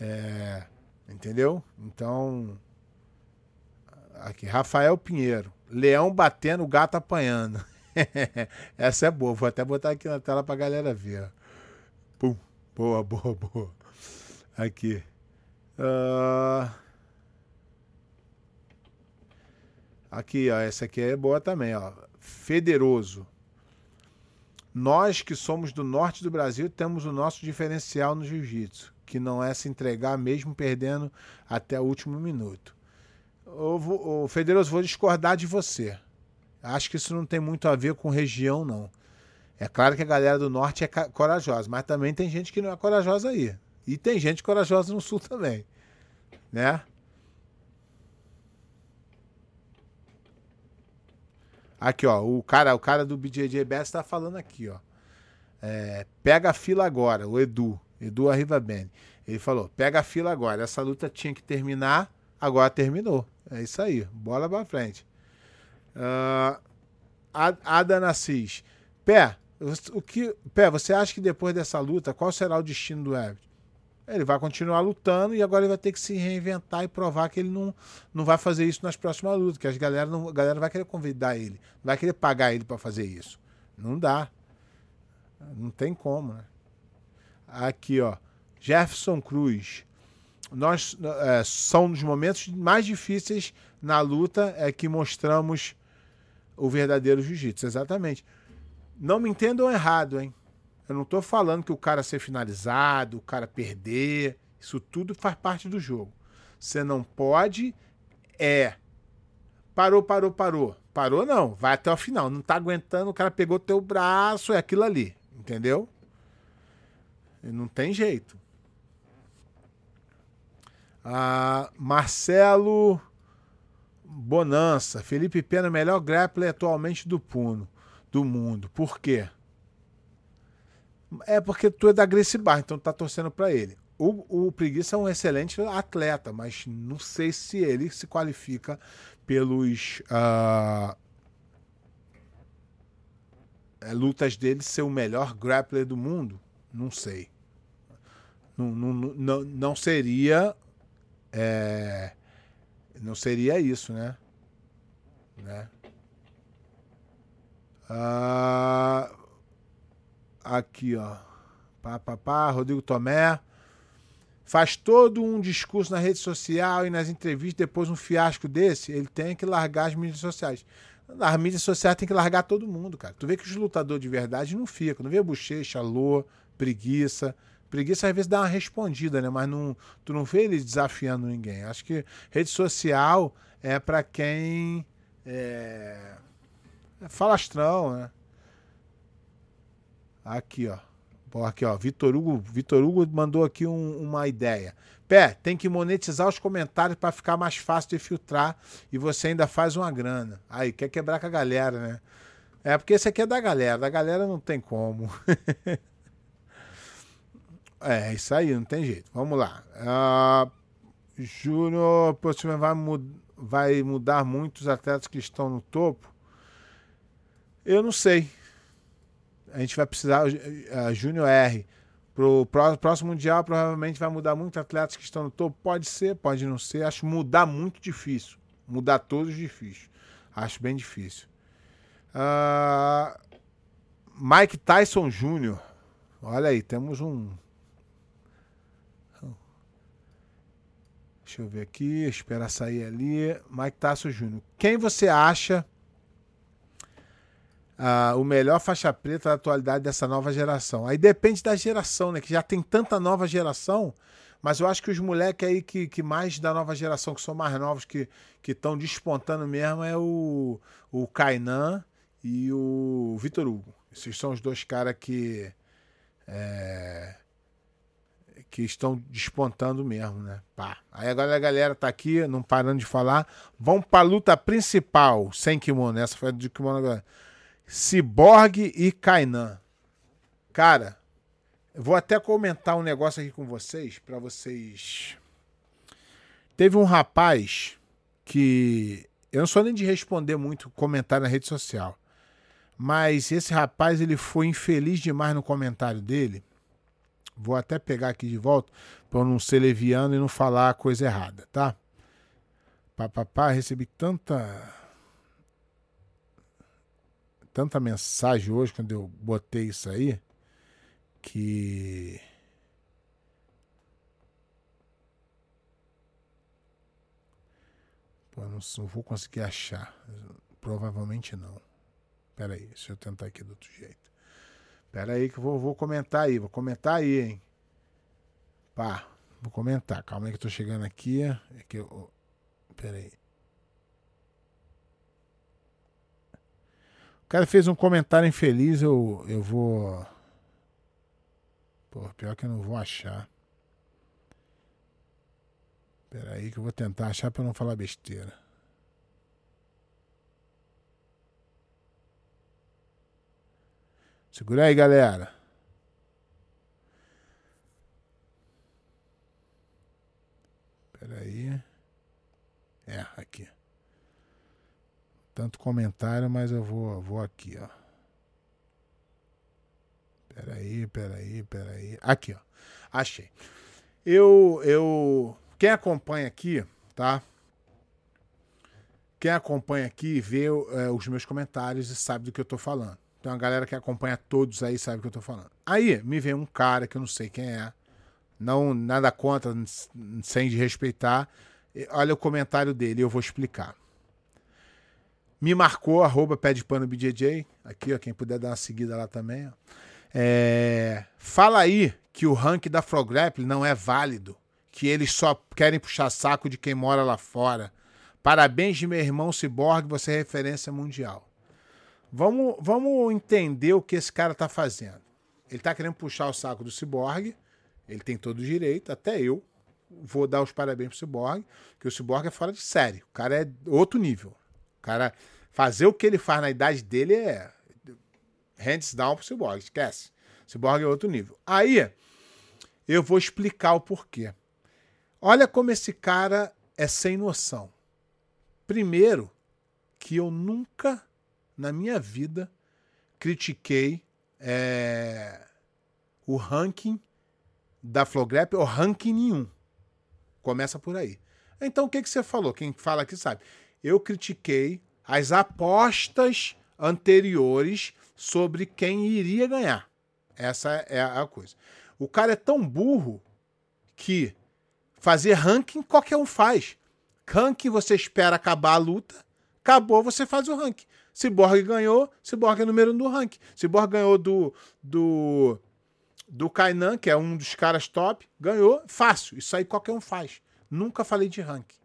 A: É, entendeu? Então. Aqui, Rafael Pinheiro. Leão batendo, gato apanhando. Essa é boa. Vou até botar aqui na tela pra galera ver. Boa, boa, boa. Aqui. Uh... Aqui, ó. Essa aqui é boa também, ó. Federoso. Nós que somos do norte do Brasil temos o nosso diferencial no jiu-jitsu, que não é se entregar mesmo perdendo até o último minuto. O Federoso, vou discordar de você. Acho que isso não tem muito a ver com região, não. É claro que a galera do norte é corajosa, mas também tem gente que não é corajosa aí. E tem gente corajosa no sul também, né? Aqui, ó, o cara, o cara do BJJ Best tá falando aqui, ó. É, pega a fila agora, o Edu, Edu Arriva Bene. Ele falou: pega a fila agora. Essa luta tinha que terminar, agora terminou. É isso aí, bola pra frente. Uh, Ada Assis. Pé, o que, Pé, você acha que depois dessa luta, qual será o destino do Everton? Ele vai continuar lutando e agora ele vai ter que se reinventar e provar que ele não, não vai fazer isso nas próximas lutas, que as galera não, a galera vai querer convidar ele, vai querer pagar ele para fazer isso. Não dá. Não tem como, né? Aqui, ó. Jefferson Cruz. Nós é, são os momentos mais difíceis na luta é que mostramos o verdadeiro jiu-jitsu, exatamente. Não me entendam errado, hein? Eu não estou falando que o cara ser finalizado, o cara perder, isso tudo faz parte do jogo. Você não pode é parou, parou, parou. Parou não, vai até o final. Não tá aguentando, o cara pegou teu braço, é aquilo ali, entendeu? Não tem jeito. Ah, Marcelo Bonança, Felipe Pena, melhor grappler atualmente do Puno, do mundo. Por quê? É porque tu é da Gracie Bar, então tá torcendo para ele. O, o Preguiça é um excelente atleta, mas não sei se ele se qualifica pelos uh, lutas dele ser o melhor grappler do mundo. Não sei. Não, não, não, não seria. É, não seria isso, né? né? Ah, Aqui, ó. Pá, pá, pá, Rodrigo Tomé. Faz todo um discurso na rede social e nas entrevistas, depois um fiasco desse, ele tem que largar as mídias sociais. As mídias sociais tem que largar todo mundo, cara. Tu vê que os lutadores de verdade não ficam. Não vê bochecha, lô, preguiça. Preguiça às vezes dá uma respondida, né? Mas não, tu não vê ele desafiando ninguém. Acho que rede social é para quem é, é falastrão, né? Aqui, ó. Aqui, ó. Vitor Hugo, Vitor Hugo mandou aqui um, uma ideia. Pé, tem que monetizar os comentários para ficar mais fácil de filtrar e você ainda faz uma grana. Aí, quer quebrar com a galera, né? É porque esse aqui é da galera. Da galera não tem como. é, isso aí, não tem jeito. Vamos lá. Uh, Júnior, vai, mud vai mudar muito os atletas que estão no topo? Eu não sei a gente vai precisar, a Júnior R, pro próximo Mundial provavelmente vai mudar muito atletas que estão no topo. Pode ser, pode não ser. Acho mudar muito difícil. Mudar todos difícil. Acho bem difícil. Uh, Mike Tyson Jr. Olha aí, temos um. Deixa eu ver aqui, esperar sair ali. Mike Tyson Jr. Quem você acha o melhor faixa preta da atualidade dessa nova geração. Aí depende da geração, né? Que já tem tanta nova geração, mas eu acho que os moleques aí que, que mais da nova geração, que são mais novos, que estão despontando mesmo, é o, o Kainan e o Vitor Hugo. Esses são os dois caras que. É, que estão despontando mesmo, né? Pá. Aí agora a galera tá aqui, não parando de falar. Vamos pra luta principal, sem kimono. Essa foi de kimono agora. Cyborg e Kainan. Cara, vou até comentar um negócio aqui com vocês, para vocês. Teve um rapaz que. Eu não sou nem de responder muito comentário na rede social. Mas esse rapaz ele foi infeliz demais no comentário dele. Vou até pegar aqui de volta para não ser leviano e não falar coisa errada, tá? Papapá, recebi tanta tanta mensagem hoje quando eu botei isso aí que. Pô, não, não vou conseguir achar. Provavelmente não. Pera aí, deixa eu tentar aqui do outro jeito. Pera aí que eu vou, vou comentar aí, vou comentar aí, hein. Pá, vou comentar. Calma aí que eu tô chegando aqui. É que eu, pera aí. Cara fez um comentário infeliz, eu, eu vou. Pô, pior que eu não vou achar. Pera aí que eu vou tentar achar pra não falar besteira. Segura aí, galera. Pera aí. É, aqui. Tanto comentário, mas eu vou, vou aqui, ó. Peraí, peraí, peraí. Aqui, ó. Achei. Eu, eu. Quem acompanha aqui, tá? Quem acompanha aqui vê é, os meus comentários e sabe do que eu tô falando. Tem uma galera que acompanha todos aí sabe do que eu tô falando. Aí me vem um cara que eu não sei quem é. Não, nada contra, sem de respeitar. Olha o comentário dele, eu vou explicar. Me marcou, arroba pé de pano BJJ. Aqui, ó, quem puder dar uma seguida lá também. Ó. É, fala aí que o rank da Frograpple não é válido, que eles só querem puxar saco de quem mora lá fora. Parabéns de meu irmão Cyborg, você é referência mundial. Vamos, vamos entender o que esse cara tá fazendo. Ele tá querendo puxar o saco do Cyborg, ele tem todo o direito, até eu vou dar os parabéns pro Cyborg, que o Cyborg é fora de série. O cara é outro nível. Cara fazer o que ele faz na idade dele é hands down pro Cyborg, esquece. Cyborg é outro nível. Aí, eu vou explicar o porquê. Olha como esse cara é sem noção. Primeiro, que eu nunca na minha vida critiquei é, o ranking da Flograp ou ranking nenhum. Começa por aí. Então o que, que você falou? Quem fala aqui sabe. Eu critiquei as apostas anteriores sobre quem iria ganhar. Essa é a coisa. O cara é tão burro que fazer ranking qualquer um faz. Ranking você espera acabar a luta, acabou, você faz o ranking. Cyborg ganhou, Cyborg é número um do ranking. Cyborg ganhou do, do, do Kainan, que é um dos caras top, ganhou, fácil. Isso aí qualquer um faz. Nunca falei de ranking.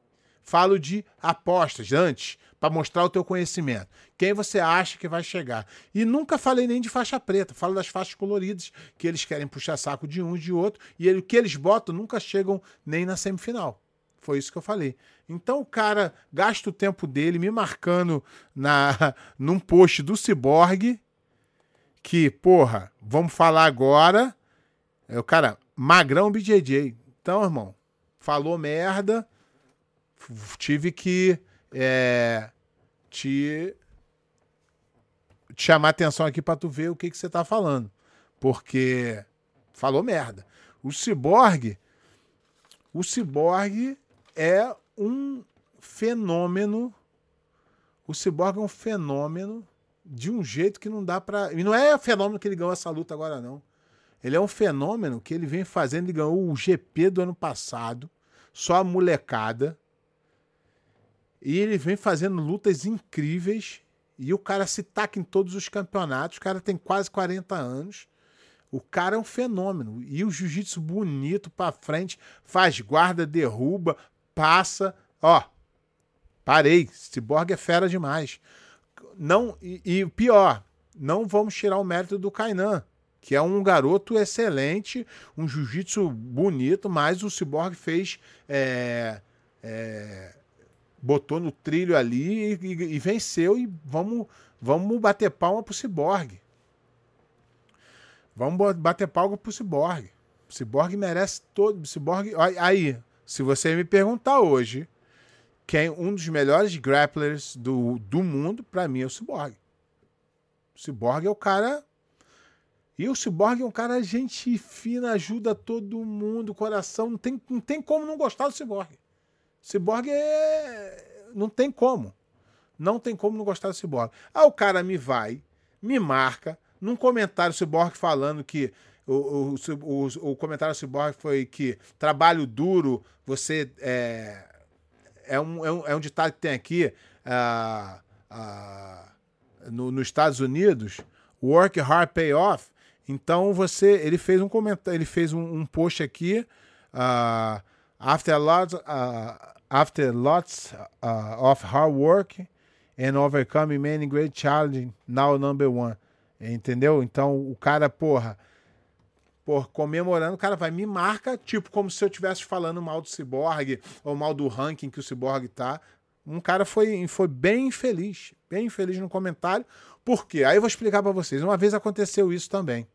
A: Falo de apostas antes, para mostrar o teu conhecimento. Quem você acha que vai chegar. E nunca falei nem de faixa preta, falo das faixas coloridas, que eles querem puxar saco de um de outro, e ele, o que eles botam nunca chegam nem na semifinal. Foi isso que eu falei. Então o cara gasta o tempo dele me marcando na num post do Cyborg, que, porra, vamos falar agora. É o cara, magrão BJJ. Então, irmão, falou merda, tive que é, te, te chamar atenção aqui para tu ver o que, que você tá falando. Porque falou merda. O ciborgue, o ciborgue é um fenômeno. O ciborgue é um fenômeno de um jeito que não dá para. E não é fenômeno que ele ganhou essa luta agora, não. Ele é um fenômeno que ele vem fazendo. Ele ganhou o GP do ano passado, só a molecada. E ele vem fazendo lutas incríveis. E o cara se taca em todos os campeonatos. O cara tem quase 40 anos. O cara é um fenômeno. E o jiu-jitsu bonito pra frente, faz guarda, derruba, passa. Ó, parei. Cyborg é fera demais. Não, e, e pior, não vamos tirar o mérito do Kainan, que é um garoto excelente, um jiu-jitsu bonito, mas o Cyborg fez. É, é, botou no trilho ali e, e, e, venceu e vamos, vamos bater palma pro Cyborg. Vamos bater palma pro Cyborg. O Cyborg merece todo. Cyborg, aí, se você me perguntar hoje quem um dos melhores grapplers do, do mundo, para mim é o Cyborg. O Cyborg é o cara. E o Cyborg é um cara gente fina, ajuda todo mundo, coração. Não tem, não tem como não gostar do Cyborg. Cyborg é. Não tem como. Não tem como não gostar do Cyborg. Aí o cara me vai me marca num comentário Cyborg falando que o, o, o, o comentário Cyborg foi que trabalho duro, você é, é, um, é, um, é um ditado que tem aqui uh, uh, no, nos Estados Unidos, work hard, pay off. Então você, ele fez um comentário, ele fez um, um post aqui, uh, after lots, uh, after lots uh, of hard work and overcoming many great challenges, now number one. Entendeu? Então o cara, porra, por comemorando, o cara vai me marca, tipo como se eu estivesse falando mal do Cyborg ou mal do ranking que o Cyborg tá. Um cara foi, foi bem infeliz, bem infeliz no comentário. Por quê? Aí eu vou explicar para vocês. Uma vez aconteceu isso também.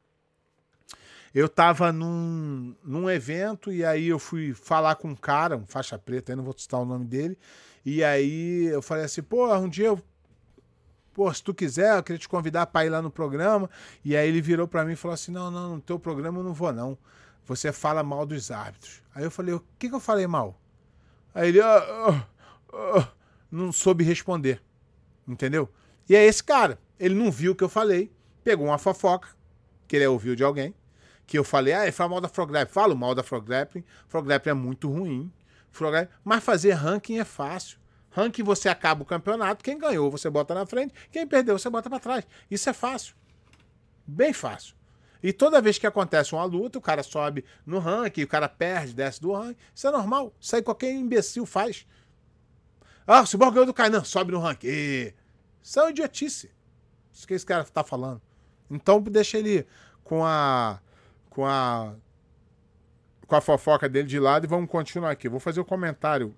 A: Eu tava num, num evento e aí eu fui falar com um cara, um faixa preta, aí não vou citar o nome dele. E aí eu falei assim, pô, um dia eu pô, se tu quiser, eu queria te convidar para ir lá no programa. E aí ele virou para mim e falou assim: não, não, no teu programa eu não vou, não. Você fala mal dos árbitros. Aí eu falei: o que, que eu falei mal? Aí ele ah, ah, ah, não soube responder. Entendeu? E é esse cara. Ele não viu o que eu falei, pegou uma fofoca, que ele ouviu de alguém, que eu falei: ah, ele fala mal da Frograp. Falo mal da Frograp. Frograp é muito ruim. Frograp, mas fazer ranking é fácil. Ranking você acaba o campeonato, quem ganhou você bota na frente, quem perdeu você bota para trás. Isso é fácil. Bem fácil. E toda vez que acontece uma luta, o cara sobe no ranking, o cara perde, desce do ranking. Isso é normal. Isso aí qualquer imbecil faz. Ah, o Cyborg ganhou do Kainan, sobe no ranking. E... Isso é uma idiotice. Isso que esse cara tá falando. Então deixa ele com a. com a. com a fofoca dele de lado e vamos continuar aqui. Vou fazer o um comentário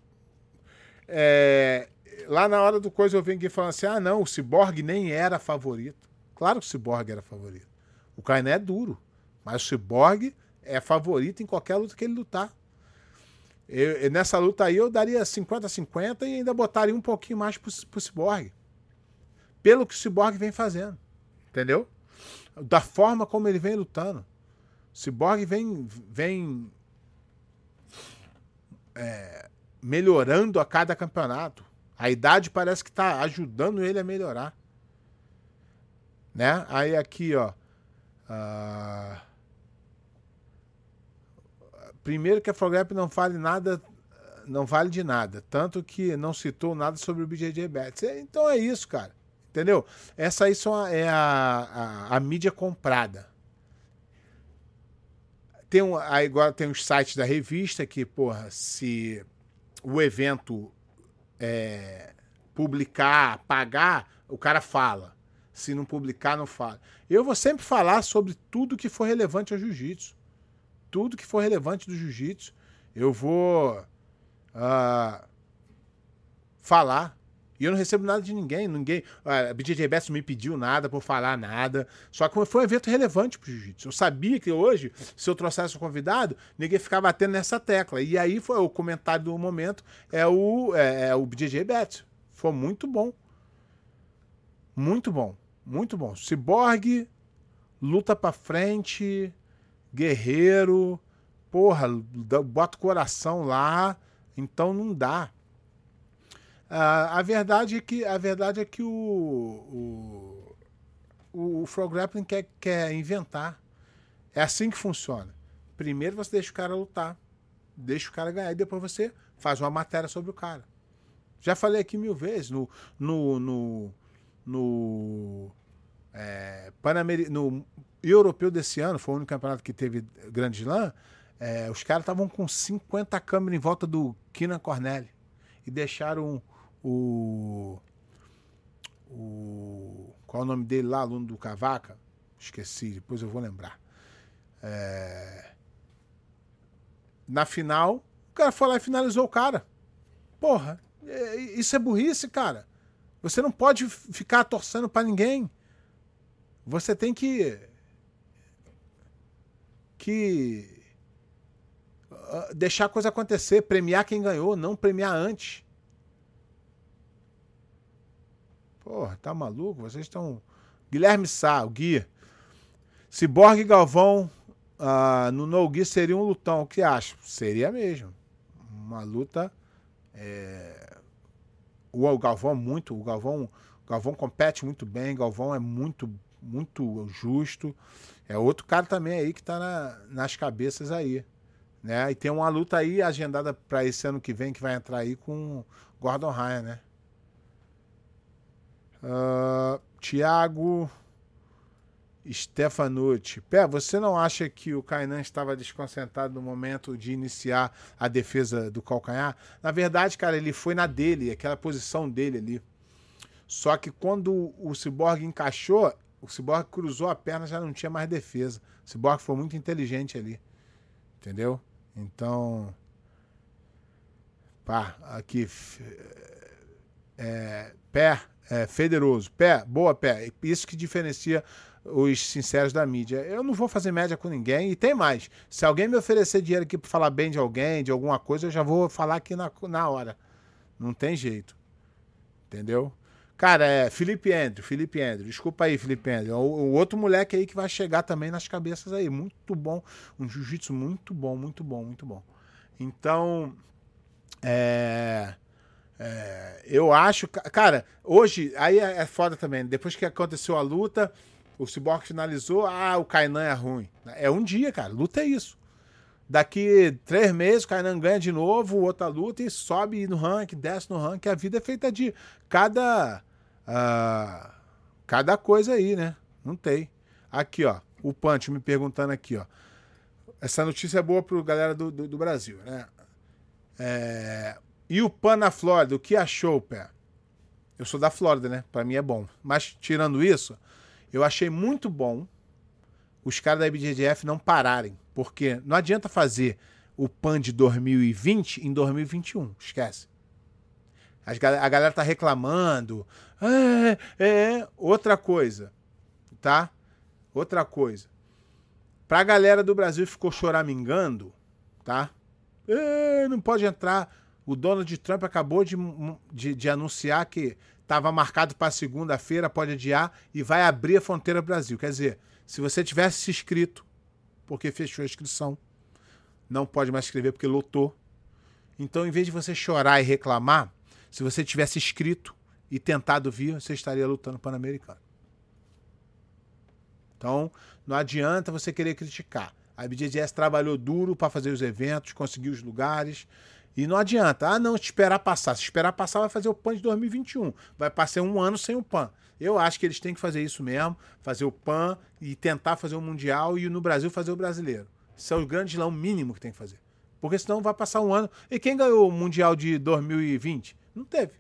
A: é, lá na hora do coisa eu venho aqui falando assim: ah, não, o Cyborg nem era favorito. Claro que o Cyborg era favorito. O Kainé é duro, mas o Cyborg é favorito em qualquer luta que ele lutar. Eu, nessa luta aí eu daria 50-50 e ainda botaria um pouquinho mais pro, pro Cyborg. Pelo que o Cyborg vem fazendo. Entendeu? Da forma como ele vem lutando. Cyborg vem. vem é, melhorando a cada campeonato. A idade parece que está ajudando ele a melhorar. Né? Aí aqui, ó. Uh... Primeiro que a Frograp não vale nada, não vale de nada. Tanto que não citou nada sobre o BJJ Betts. Então é isso, cara. Entendeu? Essa aí só é a, a, a mídia comprada. Tem um, agora tem os sites da revista que, porra, se o evento é, publicar, pagar, o cara fala. Se não publicar, não fala. Eu vou sempre falar sobre tudo que for relevante ao jiu-jitsu. Tudo que for relevante do jiu-jitsu, eu vou uh, falar. E eu não recebo nada de ninguém. ninguém a BJJ Best não me pediu nada por falar nada. Só que foi um evento relevante pro jiu-jitsu. Eu sabia que hoje, se eu trouxesse um convidado, ninguém ficava batendo nessa tecla. E aí foi o comentário do momento: é o, é, é o BJJ Bet. Foi muito bom. Muito bom. Muito bom. Cyborg, luta pra frente, guerreiro, porra, bota o coração lá. Então não dá. Uh, a verdade é que a verdade é que o o, o Frog Grappling quer, quer inventar. É assim que funciona. Primeiro você deixa o cara lutar, deixa o cara ganhar e depois você faz uma matéria sobre o cara. Já falei aqui mil vezes no no no, no é, no europeu desse ano, foi o único campeonato que teve grande slam, é, os caras estavam com 50 câmeras em volta do Kina Cornelli e deixaram o. O. Qual é o nome dele lá, aluno do Cavaca? Esqueci, depois eu vou lembrar. É... Na final, o cara foi lá e finalizou o cara. Porra, é, isso é burrice, cara. Você não pode ficar torcendo para ninguém. Você tem que. Que. Ah, deixar a coisa acontecer, premiar quem ganhou, não premiar antes. Porra, tá maluco? Vocês estão. Guilherme Sá, o Gui. Ciborgue e Galvão uh, no No Gui seria um lutão. O que acha? Seria mesmo. Uma luta. É... O Galvão é muito. O Galvão, o Galvão compete muito bem. O Galvão é muito. muito justo. É outro cara também aí que tá na, nas cabeças aí. Né? E tem uma luta aí agendada para esse ano que vem que vai entrar aí com Gordon Ryan, né? Uh, Tiago Stefanucci. Pé, você não acha que o Kainan estava desconcentrado no momento de iniciar a defesa do calcanhar? Na verdade, cara, ele foi na dele, aquela posição dele ali. Só que quando o Cyborg encaixou, o Cyborg cruzou a perna, já não tinha mais defesa. O Cyborg foi muito inteligente ali. Entendeu? Então. Pá, aqui. É, pé, é, federoso. Pé, boa pé. Isso que diferencia os sinceros da mídia. Eu não vou fazer média com ninguém. E tem mais. Se alguém me oferecer dinheiro aqui para falar bem de alguém, de alguma coisa, eu já vou falar aqui na, na hora. Não tem jeito. Entendeu? Cara, é Felipe Andrew, Felipe Andrew. Desculpa aí, Felipe Andrew. O, o, outro moleque aí que vai chegar também nas cabeças aí. Muito bom. Um jiu-jitsu muito bom, muito bom, muito bom. Então, é. É, eu acho. Cara, hoje, aí é, é foda também. Depois que aconteceu a luta, o Cyborg finalizou, ah, o Kainan é ruim. É um dia, cara. Luta é isso. Daqui três meses o Kainan ganha de novo, outra luta e sobe no ranking, desce no ranking. A vida é feita de cada. Uh, cada coisa aí, né? Não tem. Aqui, ó. O Punch me perguntando aqui, ó. Essa notícia é boa pro galera do, do, do Brasil, né? É... E o Pan na Flórida, o que achou, pé? Eu sou da Flórida, né? Para mim é bom. Mas tirando isso, eu achei muito bom os caras da IBJJF não pararem. Porque não adianta fazer o PAN de 2020 em 2021. Esquece. A galera tá reclamando. É, é, outra coisa. Tá? Outra coisa. Pra galera do Brasil ficou choramingando, tá? É, não pode entrar. O Donald Trump acabou de, de, de anunciar que estava marcado para segunda-feira, pode adiar e vai abrir a fronteira Brasil. Quer dizer, se você tivesse se inscrito, porque fechou a inscrição, não pode mais escrever porque lotou. Então, em vez de você chorar e reclamar, se você tivesse escrito e tentado vir, você estaria lutando Pan-Americano. Então, não adianta você querer criticar. A BJJS trabalhou duro para fazer os eventos, conseguir os lugares, e não adianta, ah, não, esperar passar. Se esperar passar, vai fazer o PAN de 2021. Vai passar um ano sem o PAN. Eu acho que eles têm que fazer isso mesmo, fazer o PAN e tentar fazer o Mundial e no Brasil fazer o brasileiro. Isso é o grande lão mínimo que tem que fazer. Porque senão vai passar um ano. E quem ganhou o Mundial de 2020? Não teve.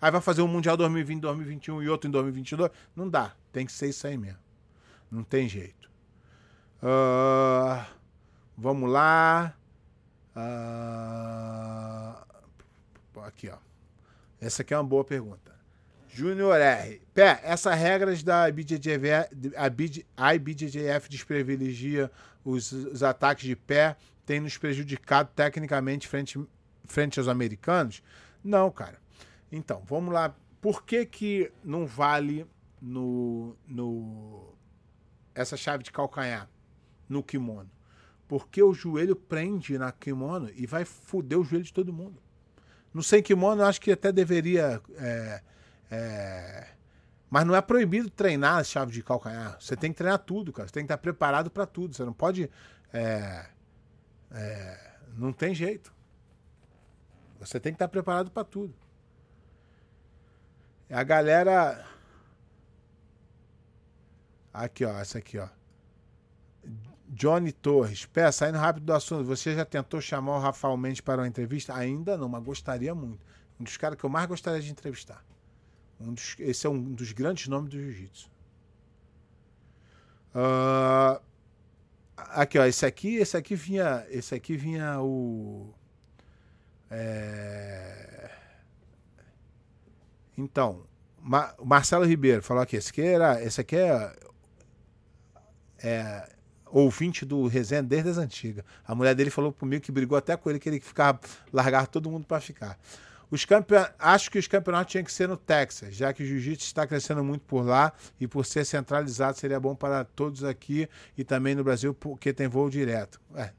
A: Aí vai fazer um Mundial 2020, 2021 e outro em 2022? Não dá. Tem que ser isso aí mesmo. Não tem jeito. Uh, vamos lá. Ah, aqui, ó. Essa aqui é uma boa pergunta. Júnior R. Pé, essas regras da IBJJF, IBJJF desprivilegia os, os ataques de pé, tem nos prejudicado tecnicamente frente, frente aos americanos? Não, cara. Então, vamos lá. Por que, que não vale no, no essa chave de calcanhar no kimono? Porque o joelho prende na kimono e vai foder o joelho de todo mundo. No sem kimono, eu acho que até deveria. É, é... Mas não é proibido treinar a chave de calcanhar. Você tem que treinar tudo, cara. Você tem que estar preparado para tudo. Você não pode. É... é não tem jeito. Você tem que estar preparado para tudo. A galera. Aqui, ó. Essa aqui, ó. Johnny Torres. Pé, saindo rápido do assunto, você já tentou chamar o Rafael Mendes para uma entrevista? Ainda não, mas gostaria muito. Um dos caras que eu mais gostaria de entrevistar. Um dos, esse é um dos grandes nomes do jiu-jitsu. Uh, aqui, ó, esse aqui, esse aqui vinha, esse aqui vinha o é... Então, Ma Marcelo Ribeiro falou aqui, esse aqui era, esse aqui é, é ouvinte do Resenha desde as antigas. A mulher dele falou comigo que brigou até com ele que ele ficava largar todo mundo para ficar. Os campeon... Acho que os campeonatos tinham que ser no Texas, já que o jiu-jitsu está crescendo muito por lá e por ser centralizado seria bom para todos aqui e também no Brasil, porque tem voo direto. É,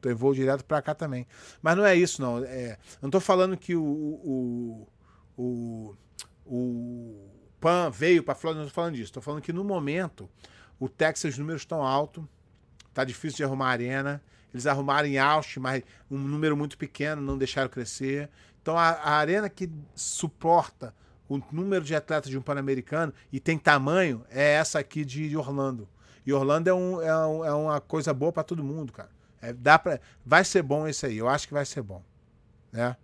A: tem voo direto para cá também. Mas não é isso, não. É, não estou falando que o, o, o, o Pan veio para Flórida, não estou falando disso. Estou falando que no momento o Texas, os números estão altos, tá difícil de arrumar arena. Eles arrumaram em Austin, mas um número muito pequeno, não deixaram crescer. Então a, a arena que suporta o número de atletas de um Pan-Americano e tem tamanho é essa aqui de Orlando. E Orlando é, um, é, um, é uma coisa boa para todo mundo, cara. É, dá pra, vai ser bom esse aí, eu acho que vai ser bom. Né?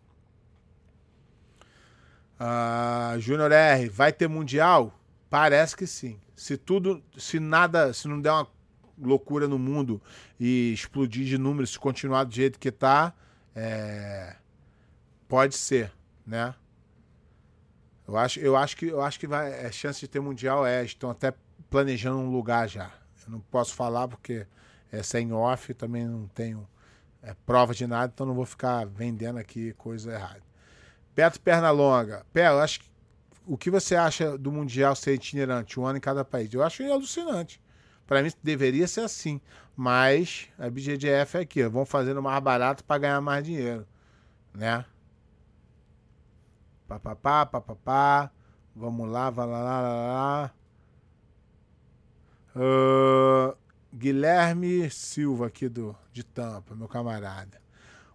A: Uh, Júnior R, vai ter Mundial? Parece que sim. Se tudo, se nada, se não der uma loucura no mundo e explodir de números, se continuar do jeito que tá, é, pode ser, né? Eu acho, eu acho que eu acho que vai, é chance de ter mundial é, estão até planejando um lugar já. Eu não posso falar porque é sem off, também não tenho é, prova de nada, então não vou ficar vendendo aqui coisa errada. Beto Pernalonga. Pé, eu acho que o que você acha do Mundial ser itinerante, um ano em cada país? Eu acho alucinante. Para mim deveria ser assim. Mas a BGDF é aqui, vão fazendo mais barato para ganhar mais dinheiro, né? Papapá, papapá. Vamos lá, vai lá, lá, lá, lá. Uh, Guilherme Silva aqui do de Tampa, meu camarada.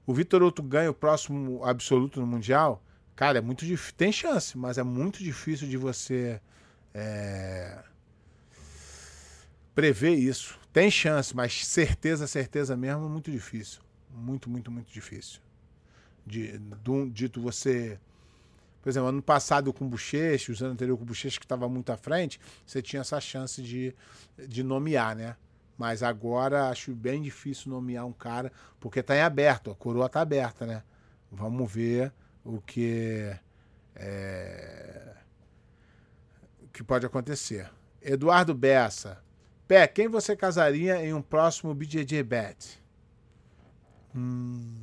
A: O Vitor Outro ganha o próximo absoluto no Mundial? Cara, é muito difícil. Tem chance, mas é muito difícil de você é, prever isso. Tem chance, mas certeza, certeza mesmo, muito difícil. Muito, muito, muito difícil. De, de, dito você. Por exemplo, ano passado com o Bochecha, os anos anteriores com o que estava muito à frente, você tinha essa chance de, de nomear, né? Mas agora acho bem difícil nomear um cara, porque está em aberto, a coroa está aberta, né? Vamos ver o que é, que pode acontecer. Eduardo Bessa. Pé, quem você casaria em um próximo BJJ Bet? Hum,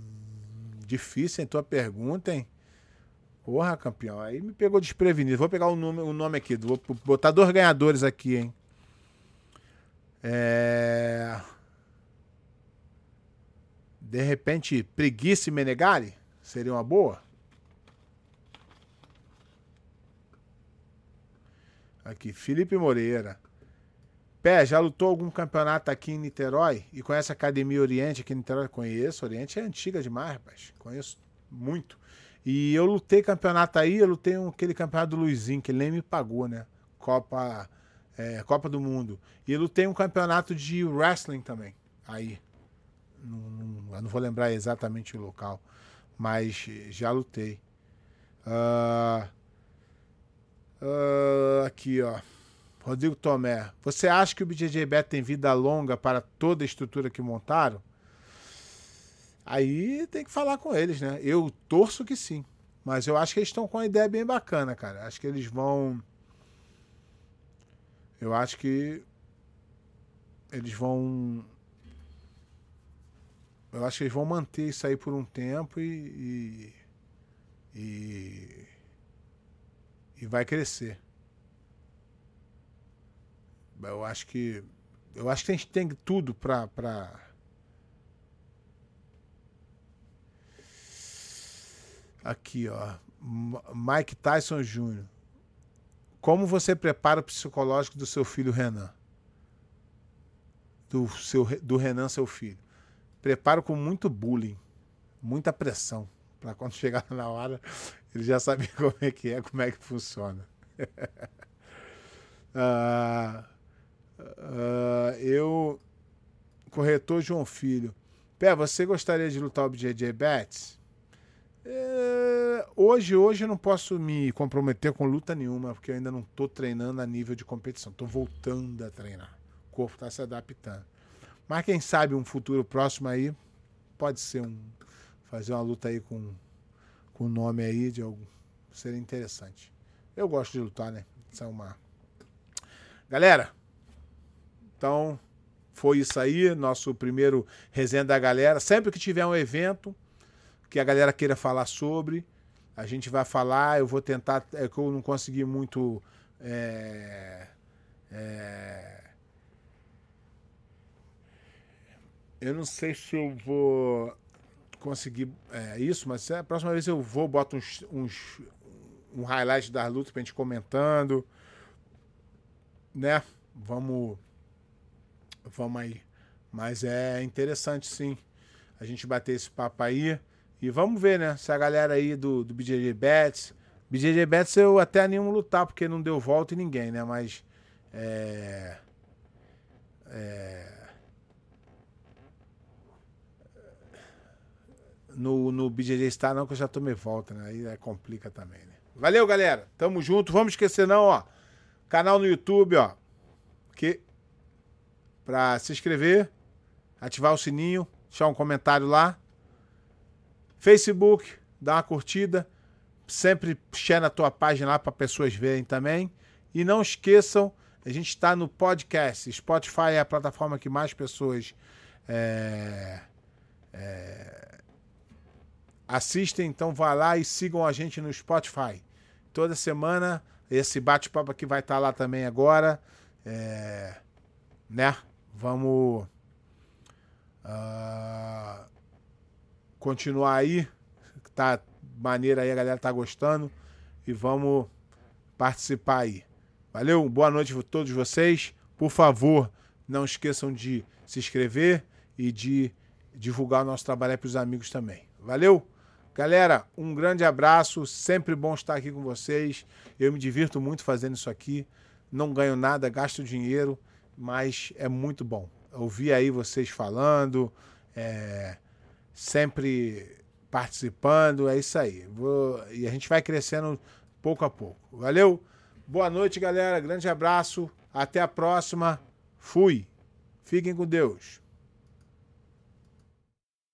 A: difícil, hein? Tua pergunta, hein? Porra, campeão. Aí me pegou desprevenido. Vou pegar o nome, o nome aqui. Vou botar dois ganhadores aqui, hein? É... De repente, Preguiça e Menegari? Seria uma boa? Aqui, Felipe Moreira. Pé, já lutou algum campeonato aqui em Niterói? E conhece a Academia Oriente aqui em Niterói? Conheço, Oriente é antiga demais, rapaz. Conheço muito. E eu lutei campeonato aí, eu lutei aquele campeonato do Luizinho, que ele nem me pagou, né? Copa, é, Copa do Mundo. E eu lutei um campeonato de wrestling também, aí. Não, não, não vou lembrar exatamente o local, mas já lutei. Uh, Uh, aqui, ó. Rodrigo Tomé. Você acha que o BJJ Bet tem vida longa para toda a estrutura que montaram? Aí tem que falar com eles, né? Eu torço que sim. Mas eu acho que eles estão com uma ideia bem bacana, cara. Acho que eles vão. Eu acho que. Eles vão. Eu acho que eles vão manter isso aí por um tempo e. e, e e vai crescer. Eu acho que eu acho que a gente tem tudo para pra... aqui, ó, Mike Tyson Jr. Como você prepara o psicológico do seu filho Renan? Do seu do Renan seu filho. Preparo com muito bullying, muita pressão para quando chegar na hora ele já sabia como é que é, como é que funciona. uh, uh, eu, corretor João Filho. Pé, você gostaria de lutar o BJJ Bets? É, hoje, hoje eu não posso me comprometer com luta nenhuma, porque eu ainda não estou treinando a nível de competição. Estou voltando a treinar. O corpo está se adaptando. Mas quem sabe um futuro próximo aí pode ser um fazer uma luta aí com com o nome aí de algum. Seria interessante. Eu gosto de lutar, né? Isso é uma. Galera, então foi isso aí, nosso primeiro resenha da galera. Sempre que tiver um evento que a galera queira falar sobre, a gente vai falar. Eu vou tentar. É que eu não consegui muito. É, é, eu não sei se eu vou conseguir é, isso, mas a próxima vez eu vou, boto uns, uns um highlight das lutas pra gente comentando. né? Vamos. Vamos aí. Mas é interessante sim a gente bater esse papo aí. E vamos ver, né? Se a galera aí do, do BJJ Bets. BJJ Bets eu até animo lutar, porque não deu volta em ninguém, né? Mas. É. É. No, no BJJ Star não, que eu já tomei volta, né? Aí é, complica também, né? Valeu, galera. Tamo junto. Vamos esquecer não, ó. Canal no YouTube, ó. Que para se inscrever, ativar o sininho, deixar um comentário lá. Facebook, dá uma curtida. Sempre share na tua página lá para pessoas verem também. E não esqueçam, a gente está no podcast. Spotify é a plataforma que mais pessoas é, é, assistem. Então vá lá e sigam a gente no Spotify. Toda semana esse bate-papo aqui vai estar tá lá também agora. É, né? Vamos uh, continuar aí. Tá maneira aí, a galera tá gostando. E vamos participar aí. Valeu, boa noite a todos vocês. Por favor, não esqueçam de se inscrever e de divulgar o nosso trabalho para os amigos também. Valeu? Galera, um grande abraço. Sempre bom estar aqui com vocês. Eu me divirto muito fazendo isso aqui. Não ganho nada, gasto dinheiro, mas é muito bom. Ouvir aí vocês falando, é, sempre participando, é isso aí. Vou, e a gente vai crescendo pouco a pouco. Valeu? Boa noite, galera. Grande abraço. Até a próxima. Fui. Fiquem com Deus.